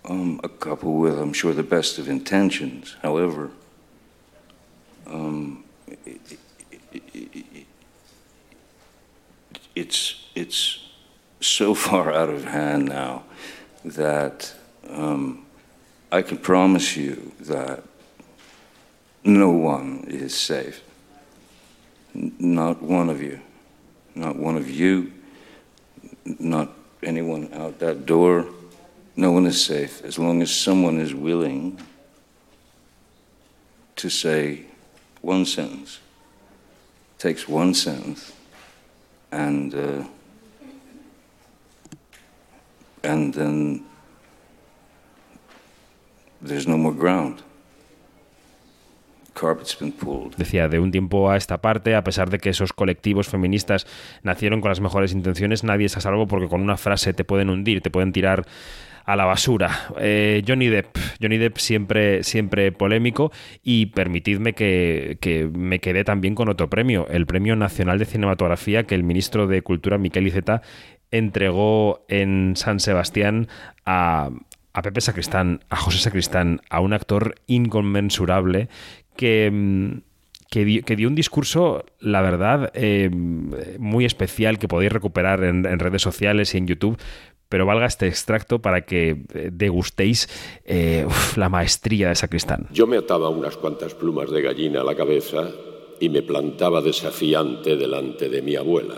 um, a couple with, I'm sure, the best of intentions. However, um, it, it, it, it's it's so far out of hand now that um, I can promise you that no one is safe. Not one of you. Not one of you. Not anyone out that door. No one is safe as long as someone is willing to say one sentence, takes one sentence, and uh, and then there's no more ground. Decía, de un tiempo a esta parte, a pesar de que esos colectivos feministas nacieron con las mejores intenciones, nadie es a salvo porque con una frase te pueden hundir, te pueden tirar a la basura. Eh, Johnny Depp, Johnny Depp siempre, siempre polémico y permitidme que, que, me quedé también con otro premio, el Premio Nacional de Cinematografía que el ministro de Cultura, Miquel Iceta, entregó en San Sebastián a, a Pepe Sacristán, a José Sacristán, a un actor inconmensurable que, mm, que, dio, un discurso, la verdad, eh, muy especial que podéis recuperar en, redes sociales y en YouTube. Pero valga este extracto para que eh, degustéis eh, la maestría de Sacristán. Yo me ataba unas cuantas plumas de gallina a la cabeza y me plantaba desafiante delante de mi abuela.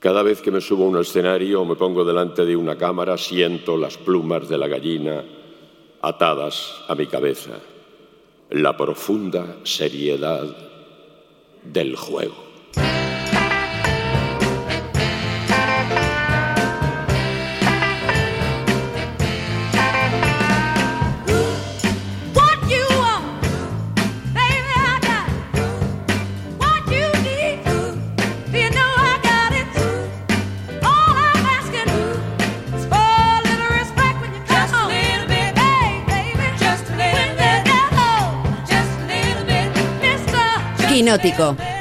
Cada vez que me subo a un escenario o me pongo delante de una cámara, siento las plumas de la gallina atadas a mi cabeza. La profunda seriedad del juego.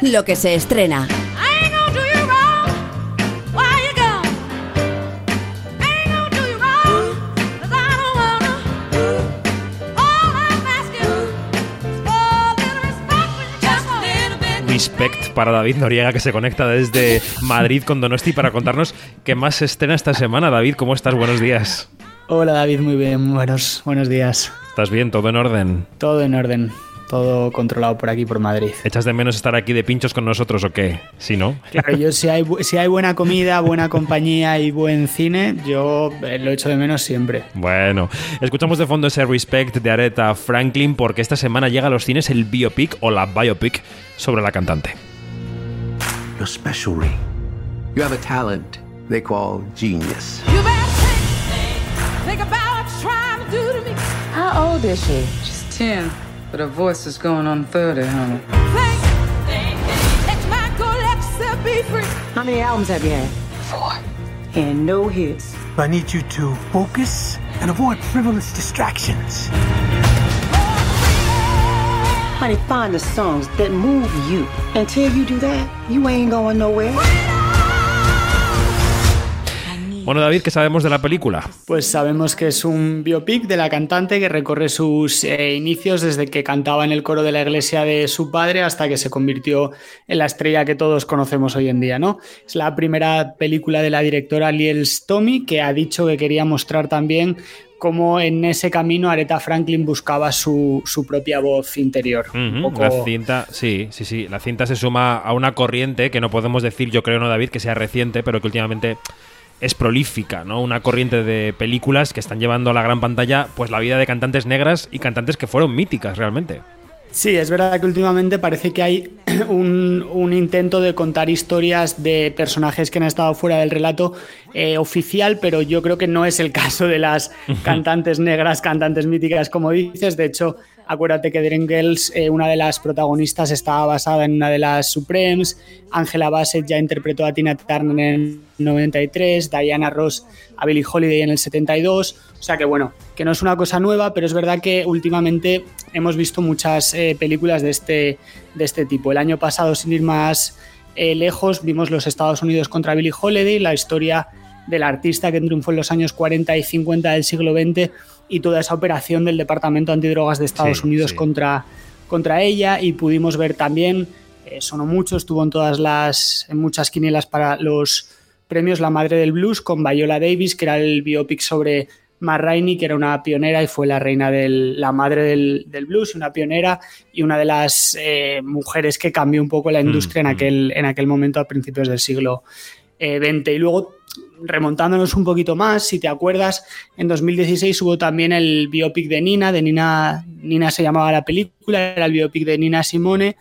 Lo que se estrena. Respect para David Noriega que se conecta desde Madrid con Donosti para contarnos qué más se estrena esta semana. David, ¿cómo estás? Buenos días. Hola David, muy bien, buenos, buenos días. ¿Estás bien? ¿Todo en orden? Todo en orden todo controlado por aquí, por Madrid. ¿Echas de menos estar aquí de pinchos con nosotros o qué? Si no. Claro, yo si hay, si hay buena comida, buena compañía y buen cine, yo eh, lo echo de menos siempre. Bueno, escuchamos de fondo ese Respect de Aretha Franklin porque esta semana llega a los cines el biopic o la biopic sobre la cantante. You're special, Ray. You have a talent they call genius. How old is she? She's 10. But her voice is going on 30, honey. How many albums have you had? Four. And no hits. I need you to focus and avoid frivolous distractions. Honey, find the songs that move you. Until you do that, you ain't going nowhere. Bueno, David, ¿qué sabemos de la película? Pues sabemos que es un biopic de la cantante que recorre sus eh, inicios desde que cantaba en el coro de la iglesia de su padre hasta que se convirtió en la estrella que todos conocemos hoy en día, ¿no? Es la primera película de la directora Liel Stomy que ha dicho que quería mostrar también cómo en ese camino Aretha Franklin buscaba su, su propia voz interior. Uh -huh. poco... La cinta, sí, sí, sí. La cinta se suma a una corriente que no podemos decir, yo creo, no, David, que sea reciente, pero que últimamente es prolífica, ¿no? Una corriente de películas que están llevando a la gran pantalla pues la vida de cantantes negras y cantantes que fueron míticas realmente. Sí, es verdad que últimamente parece que hay un, un, intento de contar historias de personajes que han estado fuera del relato eh, oficial, pero yo creo que no es el caso de las cantantes negras, cantantes míticas, como dices. De hecho, acuérdate que Dream Girls, eh, una de las protagonistas, estaba basada en una de las Supremes. Angela Bassett ya interpretó a Tina Turner en el 93, Diana Ross a Billie Holiday en el 72. O sea que bueno, que no es una cosa nueva, pero es verdad que últimamente hemos visto muchas eh, películas de este, de este tipo. El año pasado, sin ir más eh, lejos, vimos los Estados Unidos contra Billie Holiday, la historia del artista que triunfó en los años 40 y 50 del siglo XX y toda esa operación del Departamento Antidrogas de Estados sí, Unidos sí. Contra, contra ella y pudimos ver también, eh, sonó mucho, estuvo en todas las, en muchas quinielas para los premios La Madre del Blues con Viola Davis, que era el biopic sobre Ma Rainey, que era una pionera y fue la reina del, la madre del, del blues, una pionera y una de las eh, mujeres que cambió un poco la industria mm, en, aquel, en aquel momento a principios del siglo eh, 20. Y luego, remontándonos un poquito más, si te acuerdas, en 2016 hubo también el biopic de Nina, de Nina, Nina se llamaba la película, era el biopic de Nina Simone,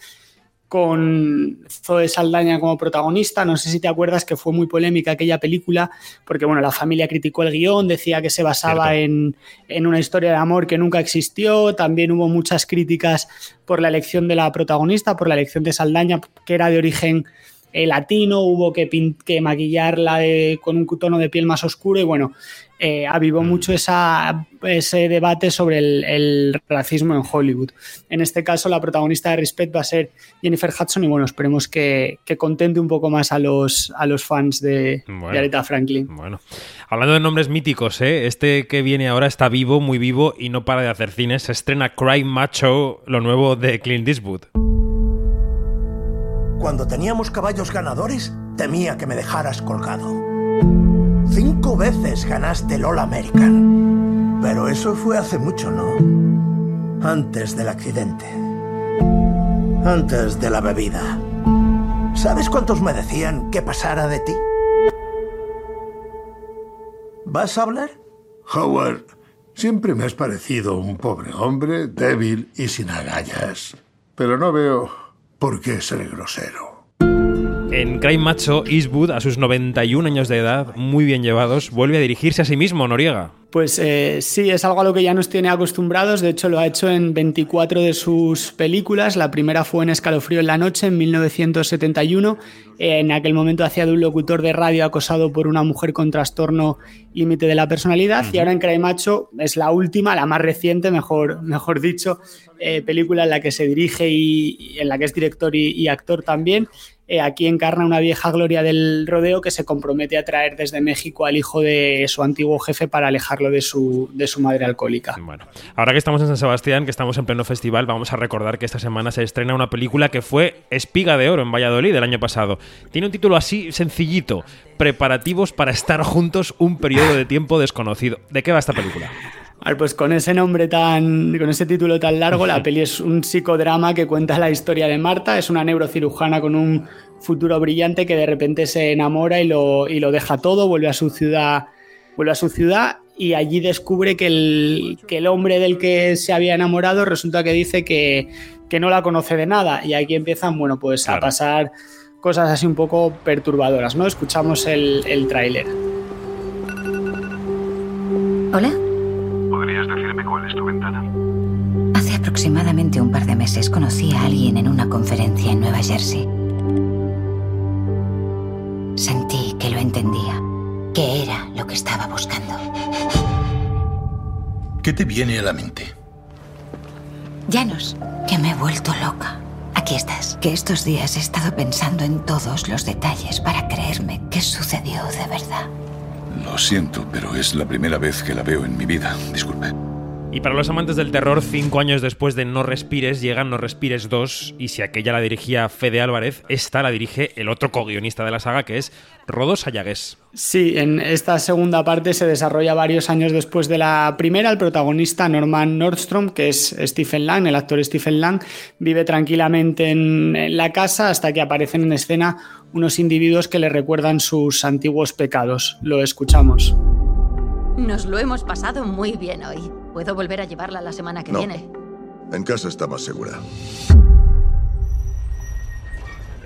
con Zoe Saldaña como protagonista. No sé si te acuerdas que fue muy polémica aquella película, porque bueno, la familia criticó el guion, decía que se basaba en, en, una historia de amor que nunca existió. También hubo muchas críticas por la elección de la protagonista, por la elección de Saldaña, que era de origen eh, latino, hubo que, que maquillarla de, con un tono de piel más oscuro y bueno, eh, avivó Mm. mucho esa, ese debate sobre el, el, racismo en Hollywood. En este caso, la protagonista de Respect va a ser Jennifer Hudson y bueno, esperemos que, que contente un poco más a los, a los fans de, Bueno. de Aretha Franklin. Bueno, hablando de nombres míticos, ¿eh? este que viene ahora está vivo, muy vivo y no para de hacer cines. Se estrena Cry Macho, lo nuevo de Clint Eastwood. Cuando teníamos caballos ganadores, temía que me dejaras colgado. Cinco veces ganaste el All American. Pero eso fue hace mucho, ¿no? Antes del accidente. Antes de la bebida. ¿Sabes cuántos me decían que pasara de ti? ¿Vas a hablar? Howard, siempre me has parecido un pobre hombre, débil y sin agallas. Pero no veo por qué ser grosero. En Crime Macho, Eastwood, a sus 91 años de edad, muy bien llevados, vuelve a dirigirse a sí mismo, Noriega. Pues eh, sí, es algo a lo que ya nos tiene acostumbrados. De hecho, lo ha hecho en 24 de sus películas. La primera fue en Escalofrío en la Noche, en 1971. Eh, en aquel momento hacía de un locutor de radio acosado por una mujer con trastorno límite de la personalidad. Y ahora en Cry Macho es la última, la más reciente, mejor, mejor dicho, eh, película en la que se dirige y, y en la que es director y, y actor también. Eh, aquí encarna una vieja gloria del rodeo que se compromete a traer desde México al hijo de su antiguo jefe para alejarlo de su, de su madre alcohólica. Bueno, ahora que estamos en San Sebastián, que estamos en pleno festival, vamos a recordar que esta semana se estrena una película que fue Espiga de Oro en Valladolid el año pasado. Tiene un título así sencillito, Preparativos para estar juntos un periodo de tiempo desconocido. ¿De qué va esta película? Pues con ese nombre tan, con ese título tan largo, la peli es un psicodrama que cuenta la historia de Marta. Es una neurocirujana con un futuro brillante que de repente se enamora y lo, y lo deja todo, vuelve a su ciudad, vuelve a su ciudad y allí descubre que el, que el hombre del que se había enamorado resulta que dice que, que no la conoce de nada. Y aquí empiezan, bueno, pues claro. a pasar cosas así un poco perturbadoras, ¿no? Escuchamos el, el tráiler. Hola. ¿Podrías decirme cuál es tu ventana? Hace aproximadamente un par de meses conocí a alguien en una conferencia en Nueva Jersey. Sentí que lo entendía, que era lo que estaba buscando. ¿Qué te viene a la mente? Llanos, que me he vuelto loca. Aquí estás, que estos días he estado pensando en todos los detalles para creerme que sucedió de verdad. Lo siento, pero es la primera vez que la veo en mi vida. Disculpe. Y para los amantes del terror, cinco años después de No Respires, llega No Respires 2, y si aquella la dirigía Fede Álvarez, esta la dirige el otro co-guionista de la saga, que es Rodo Sayagués. Sí, en esta segunda parte se desarrolla varios años después de la primera. El protagonista, Norman Nordstrom, que es Stephen Lang, el actor Stephen Lang, vive tranquilamente en, en la casa hasta que aparecen en escena unos individuos que le recuerdan sus antiguos pecados. Lo escuchamos. Nos lo hemos pasado muy bien hoy. ¿Puedo volver a llevarla la semana que no. viene? En casa está más segura.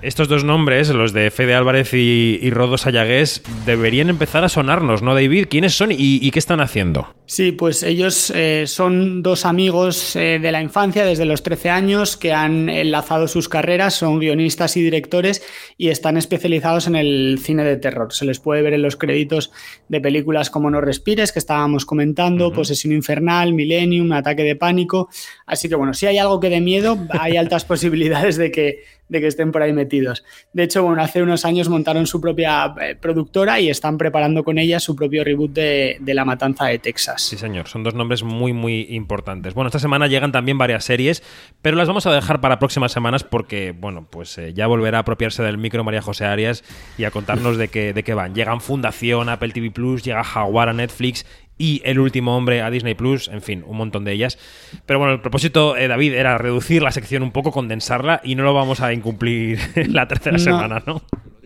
Estos dos nombres, los de Fede Álvarez y, y Rodo Sayagués, deberían empezar a sonarnos, ¿no, David? ¿Quiénes son y, y qué están haciendo? Sí, pues ellos eh, son dos amigos eh, de la infancia desde los 13 años que han enlazado sus carreras, son guionistas y directores y están especializados en el cine de terror. Se les puede ver en los créditos de películas como No Respires, que estábamos comentando, uh -huh. Posesión Infernal, Millennium, Ataque de Pánico. Así que bueno, si hay algo que de miedo, hay altas posibilidades de que, de que estén por ahí metidos. De hecho, bueno, hace unos años montaron su propia eh, productora y están preparando con ella su propio reboot de, de La Matanza de Texas. Sí, señor, son dos nombres muy, muy importantes. Bueno, esta semana llegan también varias series, pero las vamos a dejar para próximas semanas porque, bueno, pues eh, ya volverá a apropiarse del micro María José Arias y a contarnos de qué, de qué van. Llegan Fundación, Apple TV Plus, llega Jaguar a Netflix y El último hombre a Disney Plus, en fin, un montón de ellas. Pero bueno, el propósito, eh, David, era reducir la sección un poco, condensarla y no lo vamos a incumplir la tercera No. semana, ¿no?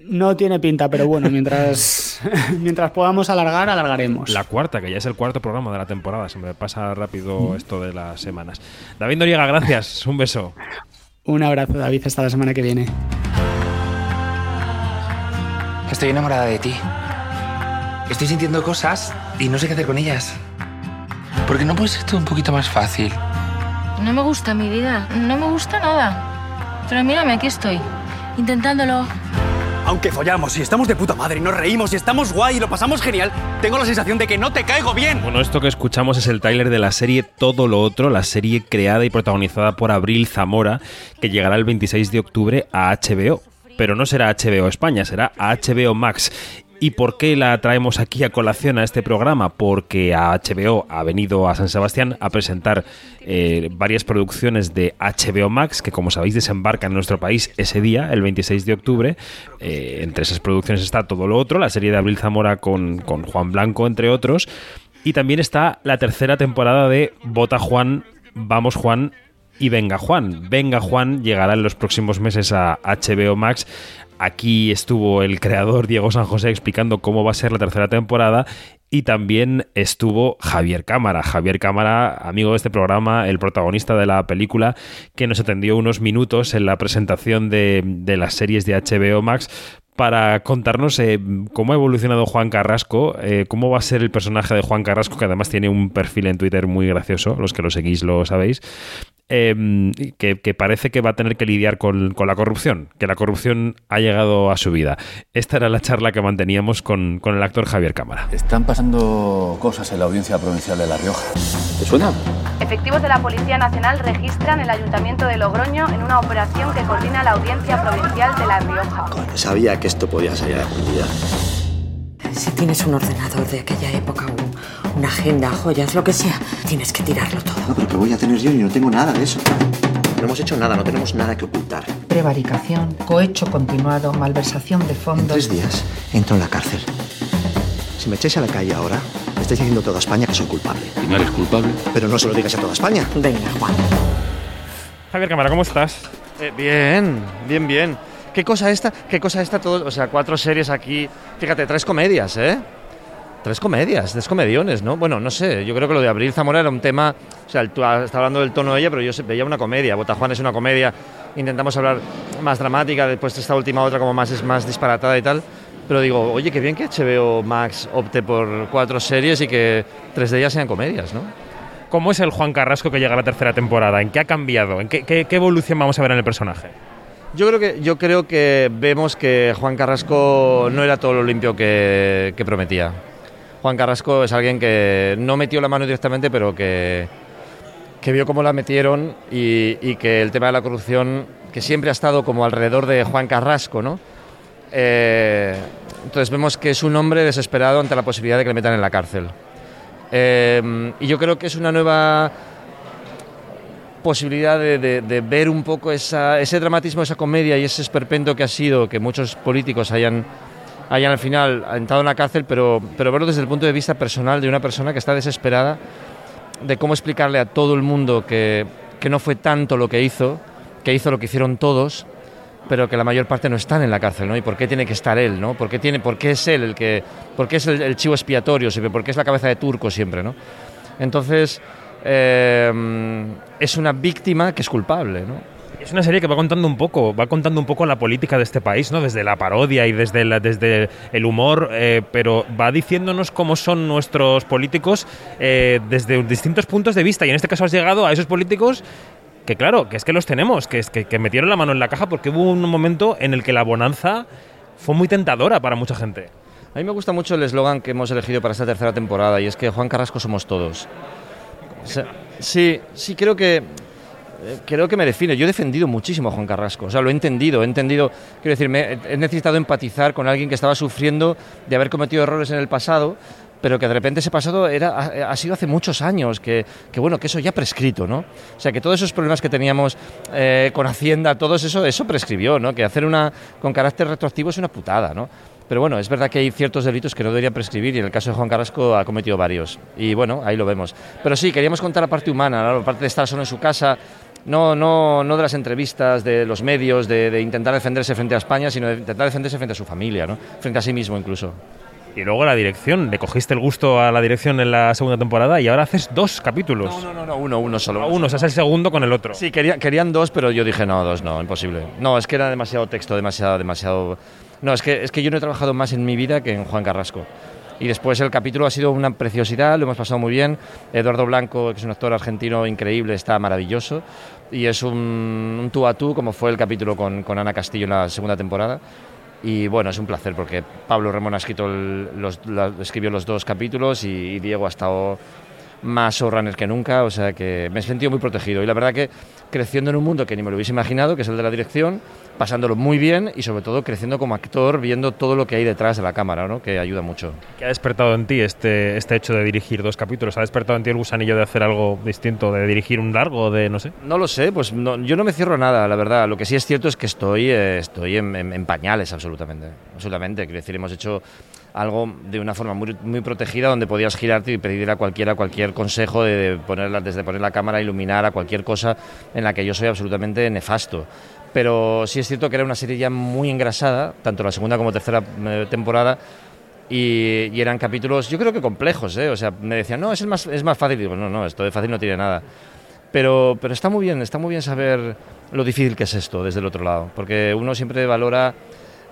No tiene pinta, pero bueno, mientras, mientras podamos alargar, alargaremos. La cuarta, que ya es el cuarto programa de la temporada. Se me pasa rápido esto de las semanas. David Noriega, gracias. Un beso. Un abrazo, David. Hasta la semana que viene. Estoy enamorada de ti. Estoy sintiendo cosas y no sé qué hacer con ellas. ¿Por qué no puede ser todo un poquito más fácil? No me gusta mi vida, no me gusta nada. Pero mírame, aquí estoy, intentándolo. Aunque follamos y estamos de puta madre y nos reímos y estamos guay y lo pasamos genial, tengo la sensación de que no te caigo bien. Bueno, esto que escuchamos es el tráiler de la serie Todo lo Otro, la serie creada y protagonizada por Abril Zamora, que llegará el 26 de octubre a HBO. Pero no será HBO España, será HBO Max. ¿Y por qué la traemos aquí a colación a este programa? Porque a HBO ha venido a San Sebastián a presentar eh, varias producciones de HBO Max, que como sabéis desembarcan en nuestro país ese día, el 26 de octubre. Eh, entre esas producciones está todo lo otro, la serie de Abril Zamora con, con Juan Blanco, entre otros. Y también está la tercera temporada de Bota Juan, Vamos Juan y Venga Juan. Venga Juan llegará en los próximos meses a HBO Max. Aquí estuvo el creador Diego San José explicando cómo va a ser la tercera temporada y también estuvo Javier Cámara. Javier Cámara, amigo de este programa, el protagonista de la película, que nos atendió unos minutos en la presentación de, las series de HBO Max para contarnos eh, cómo ha evolucionado Juan Carrasco, eh, cómo va a ser el personaje de Juan Carrasco, que además tiene un perfil en Twitter muy gracioso, los que lo seguís lo sabéis, eh, que, que, parece que va a tener que lidiar con, con, la corrupción, que la corrupción ha llegado a su vida. Esta era la charla que manteníamos con, con el actor Javier Cámara. Están pasando cosas en la audiencia provincial de La Rioja. ¿Te suena? Efectivos de la Policía Nacional registran el Ayuntamiento de Logroño en una operación que coordina la Audiencia Provincial de La Rioja. Sabía que esto podía salir a la Si tienes un ordenador de aquella época, un, una agenda, joyas, lo que sea, tienes que tirarlo todo. No, pero ¿qué voy a tener yo? Y no tengo nada de eso. No hemos hecho nada, no tenemos nada que ocultar. Prevaricación, cohecho continuado, malversación de fondos. En tres días entro en la cárcel. Si me echáis a la calle ahora, estáis diciendo toda España que soy culpable. ¿Y no eres culpable? Pero no se lo digas a toda España. Venga, Juan. Javier Cámara, ¿cómo estás? Eh, bien, bien, bien. ¿Qué cosa esta? ¿Qué cosa esta todo? O sea, cuatro series aquí. Fíjate, tres comedias, ¿eh? Tres comedias, tres comediones, ¿no? Bueno, no sé, yo creo que lo de Abril Zamora era un tema, o sea, tú está hablando del tono de ella, pero yo veía una comedia, Botajuan es una comedia, intentamos hablar más dramática, después esta última otra como más es más disparatada y tal, pero digo, oye, qué bien que HBO Max opte por cuatro series y que tres de ellas sean comedias, ¿no? ¿Cómo es el Juan Carrasco que llega a la tercera temporada? ¿En qué ha cambiado? ¿En qué, qué, qué evolución vamos a ver en el personaje? Yo creo que, yo creo que vemos que Juan Carrasco no era todo lo limpio que, que prometía. Juan Carrasco es alguien que no metió la mano directamente, pero que, que vio cómo la metieron y, y, que el tema de la corrupción, que siempre ha estado como alrededor de Juan Carrasco, ¿no? Eh, entonces vemos que es un hombre desesperado ante la posibilidad de que le metan en la cárcel. Eh, y yo creo que es una nueva posibilidad de, ver un poco ese dramatismo, esa comedia y ese esperpento que ha sido que muchos políticos hayan hayan al final entrado en la cárcel, pero, pero verlo desde el punto de vista personal de una persona que está desesperada de cómo explicarle a todo el mundo que, que no fue tanto lo que hizo, que hizo lo que hicieron todos, pero que la mayor parte no están en la cárcel, ¿no? Y por qué tiene que estar él, ¿no? ¿Por qué, tiene, por qué es él el que... ¿Por qué es el, el chivo expiatorio siempre? ¿Por qué es la cabeza de turco siempre, ¿no? Entonces, eh, es una víctima que es culpable, ¿no? Es una serie que va contando un poco, va contando un poco la política de este país, ¿no? Desde la parodia y desde, la, desde el humor, eh, pero va diciéndonos cómo son nuestros políticos eh, desde distintos puntos de vista. Y en este caso has llegado a esos políticos que, claro, que es que los tenemos, que, es que, que metieron la mano en la caja porque hubo un momento en el que la bonanza fue muy tentadora para mucha gente. A mí me gusta mucho el eslogan que hemos elegido para esta tercera temporada y es que Juan Carrasco somos todos. Sí, sí, creo que creo que me define. Yo he defendido muchísimo a Juan Carrasco, o sea, lo he entendido, he entendido, quiero decir, me, he necesitado empatizar con alguien que estaba sufriendo de haber cometido errores en el pasado, pero que de repente ese pasado era, ha, sido hace muchos años, que, que, bueno, que eso ya prescrito, ¿no? O sea, que todos esos problemas que teníamos eh, con Hacienda, todo eso, eso prescribió, ¿no? Que hacer una con carácter retroactivo es una putada, ¿no? Pero bueno, es verdad que hay ciertos delitos que no deberían prescribir y en el caso de Juan Carrasco ha cometido varios. Y bueno, ahí lo vemos. Pero sí, queríamos contar la parte humana, la parte de estar solo en su casa, no, no, no de las entrevistas, de los medios, de, de intentar defenderse frente a España, sino de intentar defenderse frente a su familia, ¿no? frente a sí mismo incluso. Y luego la dirección, le cogiste el gusto a la dirección en la segunda temporada y ahora haces dos capítulos. No, no, no, no uno, uno solo. Ah, uno, o sea, es el segundo con el otro. Sí, quería- querían dos, pero yo dije, no, dos no, imposible. No, es que era demasiado texto, demasiado, demasiado... No, es que, es que yo no he trabajado más en mi vida que en Juan Carrasco. Y después el capítulo ha sido una preciosidad, lo hemos pasado muy bien. Eduardo Blanco, que es un actor argentino increíble, está maravilloso. Y es un, un tú a tú, como fue el capítulo con, con Ana Castillo en la segunda temporada. Y bueno, es un placer porque Pablo Ramón ha escrito el- los, la- escribió los dos capítulos y, y Diego ha estado más showrunner que nunca, o sea que me he sentido muy protegido. Y la verdad que creciendo en un mundo que ni me lo hubiese imaginado, que es el de la dirección, pasándolo muy bien y sobre todo creciendo como actor, viendo todo lo que hay detrás de la cámara, ¿no? que ayuda mucho. ¿Qué ha despertado en ti este, este hecho de dirigir dos capítulos? ¿Ha despertado en ti el gusanillo de hacer algo distinto, de dirigir un largo, de no sé? No lo sé, pues no- yo no me cierro a nada, la verdad. Lo que sí es cierto es que estoy, eh, estoy en, en- en pañales, absolutamente. Absolutamente. Quiero decir, hemos hecho algo de una forma muy, muy protegida donde podías girarte y pedir a cualquiera cualquier consejo de, de ponerla, desde poner la cámara, iluminar a cualquier cosa en la que yo soy absolutamente nefasto. Pero sí es cierto que era una serie ya muy engrasada, tanto la segunda como tercera eh, temporada, y, y eran capítulos, yo creo que complejos, ¿eh? O sea, me decían, no, es, el más, es más fácil. Digo, no, no, esto de fácil no tiene nada. Pero, pero está muy bien, está muy bien saber lo difícil que es esto desde el otro lado, porque uno siempre valora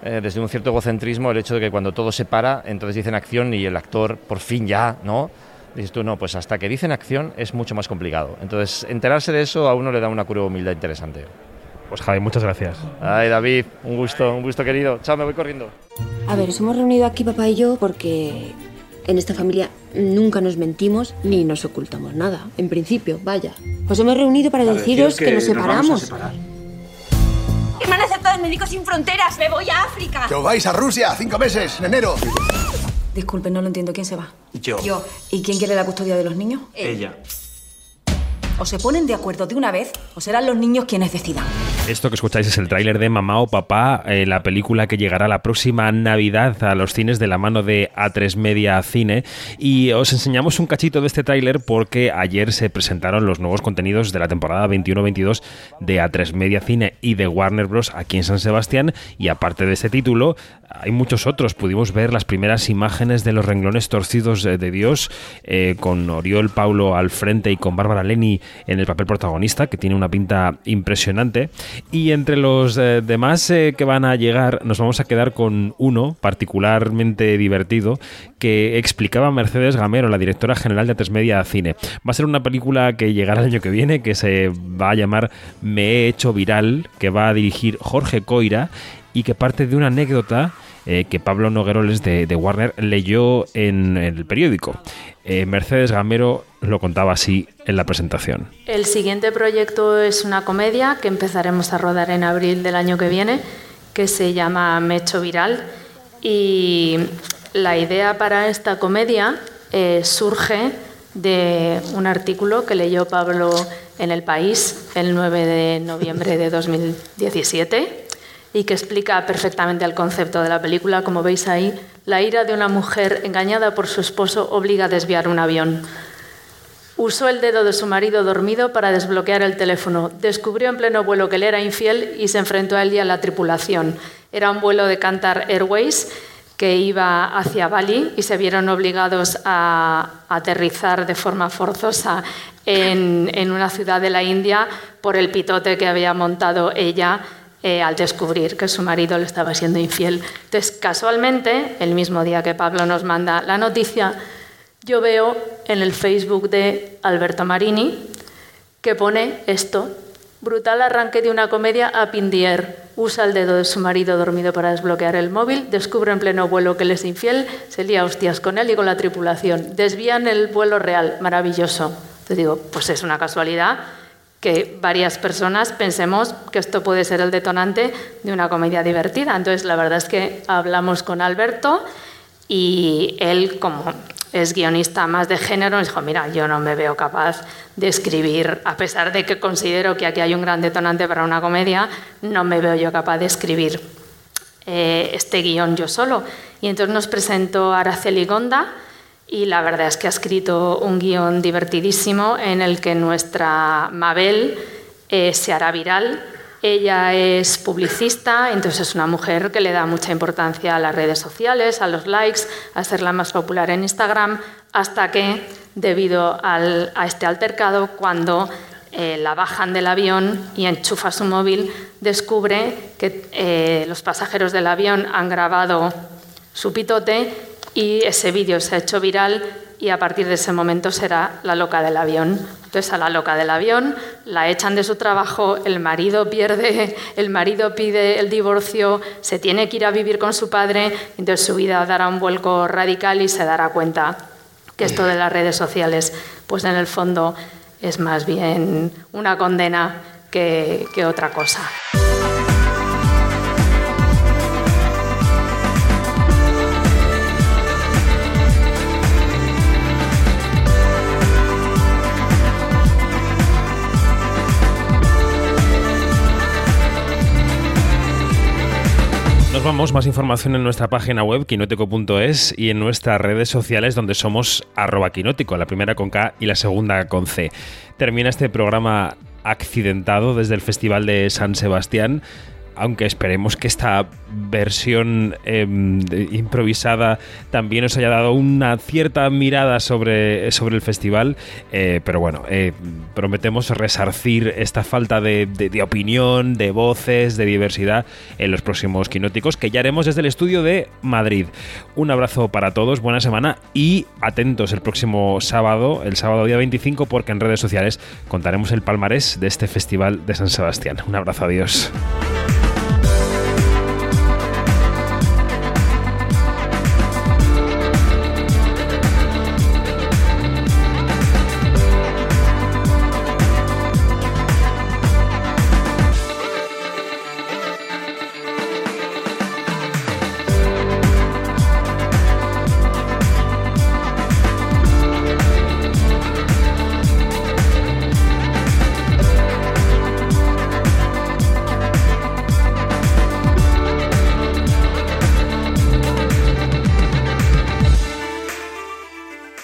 eh, desde un cierto egocentrismo el hecho de que cuando todo se para, entonces dicen acción y el actor por fin ya, ¿no? Dices tú, no, pues hasta que dicen acción es mucho más complicado. Entonces, enterarse de eso a uno le da una curva de humildad interesante. Pues Javi, muchas gracias. Ay, David, un gusto, un gusto querido. Chao, me voy corriendo. A ver, nos hemos reunido aquí papá y yo porque en esta familia nunca nos mentimos ni nos ocultamos nada. En principio, vaya. Os hemos reunido para, deciros que, nos separamos. Hermanas de Médicos Sin Fronteras, me voy a África. Que os vais a Rusia, cinco meses, en enero. Disculpe, no lo entiendo. ¿Quién se va? Yo. Yo. ¿Y quién quiere la custodia de los niños? Ella. O se ponen de acuerdo de una vez o serán los niños quienes decidan. Esto que escucháis es el tráiler de Mamá o Papá, eh, la película que llegará la próxima Navidad a los cines de la mano de A3 Media Cine. Y os enseñamos un cachito de este tráiler porque ayer se presentaron los nuevos contenidos de la temporada 21-22 de A3 Media Cine y de Warner Bros. aquí en San Sebastián. Y aparte de este título, hay muchos otros. Pudimos ver las primeras imágenes de los renglones torcidos de de Dios eh, con Oriol Paulo al frente y con Bárbara Leni en el papel protagonista, que tiene una pinta impresionante. Y entre los eh, demás eh, que van a llegar, nos vamos a quedar con uno particularmente divertido que explicaba Mercedes Gamero, la directora general de Media Cine. Va a ser una película que llegará el año que viene, que se va a llamar Me he hecho viral, que va a dirigir Jorge Coira y que parte de una anécdota eh, que Pablo Nogueroles de, Warner leyó en el periódico. Eh, Mercedes Gamero lo contaba así en la presentación. El siguiente proyecto es una comedia que empezaremos a rodar en abril del año que viene, que se llama Mecho Viral. Y la idea para esta comedia eh, surge de un artículo que leyó Pablo en El País el 9 de noviembre de 2017 y que explica perfectamente el concepto de la película. Como veis ahí, la ira de una mujer engañada por su esposo obliga a desviar un avión. Usó el dedo de su marido dormido para desbloquear el teléfono. Descubrió en pleno vuelo que él era infiel y se enfrentó a él y a la tripulación. Era un vuelo de Qatar Airways que iba hacia Bali y se vieron obligados a aterrizar de forma forzosa en, en una ciudad de la India por el pitote que había montado ella eh, al descubrir que su marido le estaba siendo infiel. Entonces, casualmente, el mismo día que Pablo nos manda la noticia, yo veo en el Facebook de Alberto Marini que pone esto, brutal arranque de una comedia a Pindier. Usa el dedo de su marido dormido para desbloquear el móvil, descubre en pleno vuelo que él es infiel, se lía hostias con él y con la tripulación. Desvían el vuelo real, maravilloso. Te digo, pues es una casualidad que varias personas pensemos que esto puede ser el detonante de una comedia divertida. Entonces, la verdad es que hablamos con Alberto y él, como es guionista más de género, dijo, mira, yo no me veo capaz de escribir, a pesar de que considero que aquí hay un gran detonante para una comedia, no me veo yo capaz de escribir eh, este guion yo solo. Y entonces nos presentó Araceli Gonda, y la verdad es que ha escrito un guion divertidísimo en el que nuestra Mabel eh, se hará viral. Ella es publicista, entonces es una mujer que le da mucha importancia a las redes sociales, a los likes, a ser la más popular en Instagram, hasta que, debido a este altercado, cuando eh, la bajan del avión y enchufa su móvil, descubre que eh, los pasajeros del avión han grabado su pitote y ese vídeo se ha hecho viral y a partir de ese momento será la loca del avión. Entonces a la loca del avión la echan de su trabajo, el marido pierde, el marido pide el divorcio, se tiene que ir a vivir con su padre, entonces su vida dará un vuelco radical y se dará cuenta que esto de las redes sociales, pues en el fondo es más bien una condena que, que otra cosa. Vamos, más información en nuestra página web quinótico.es y en nuestras redes sociales donde somos arroba quinótico, la primera con K y la segunda con C. Termina este programa accidentado desde el Festival de San Sebastián aunque esperemos que esta versión em, improvisada también os haya dado una cierta mirada sobre, sobre el festival, eh, pero bueno, eh, prometemos resarcir esta falta de, opinión, de voces, de diversidad en los próximos quinóticos que ya haremos desde el estudio de Madrid. Un abrazo para todos, buena semana y atentos el próximo sábado, el sábado día 25, porque en redes sociales contaremos el palmarés de este festival de San Sebastián. Un abrazo, adiós.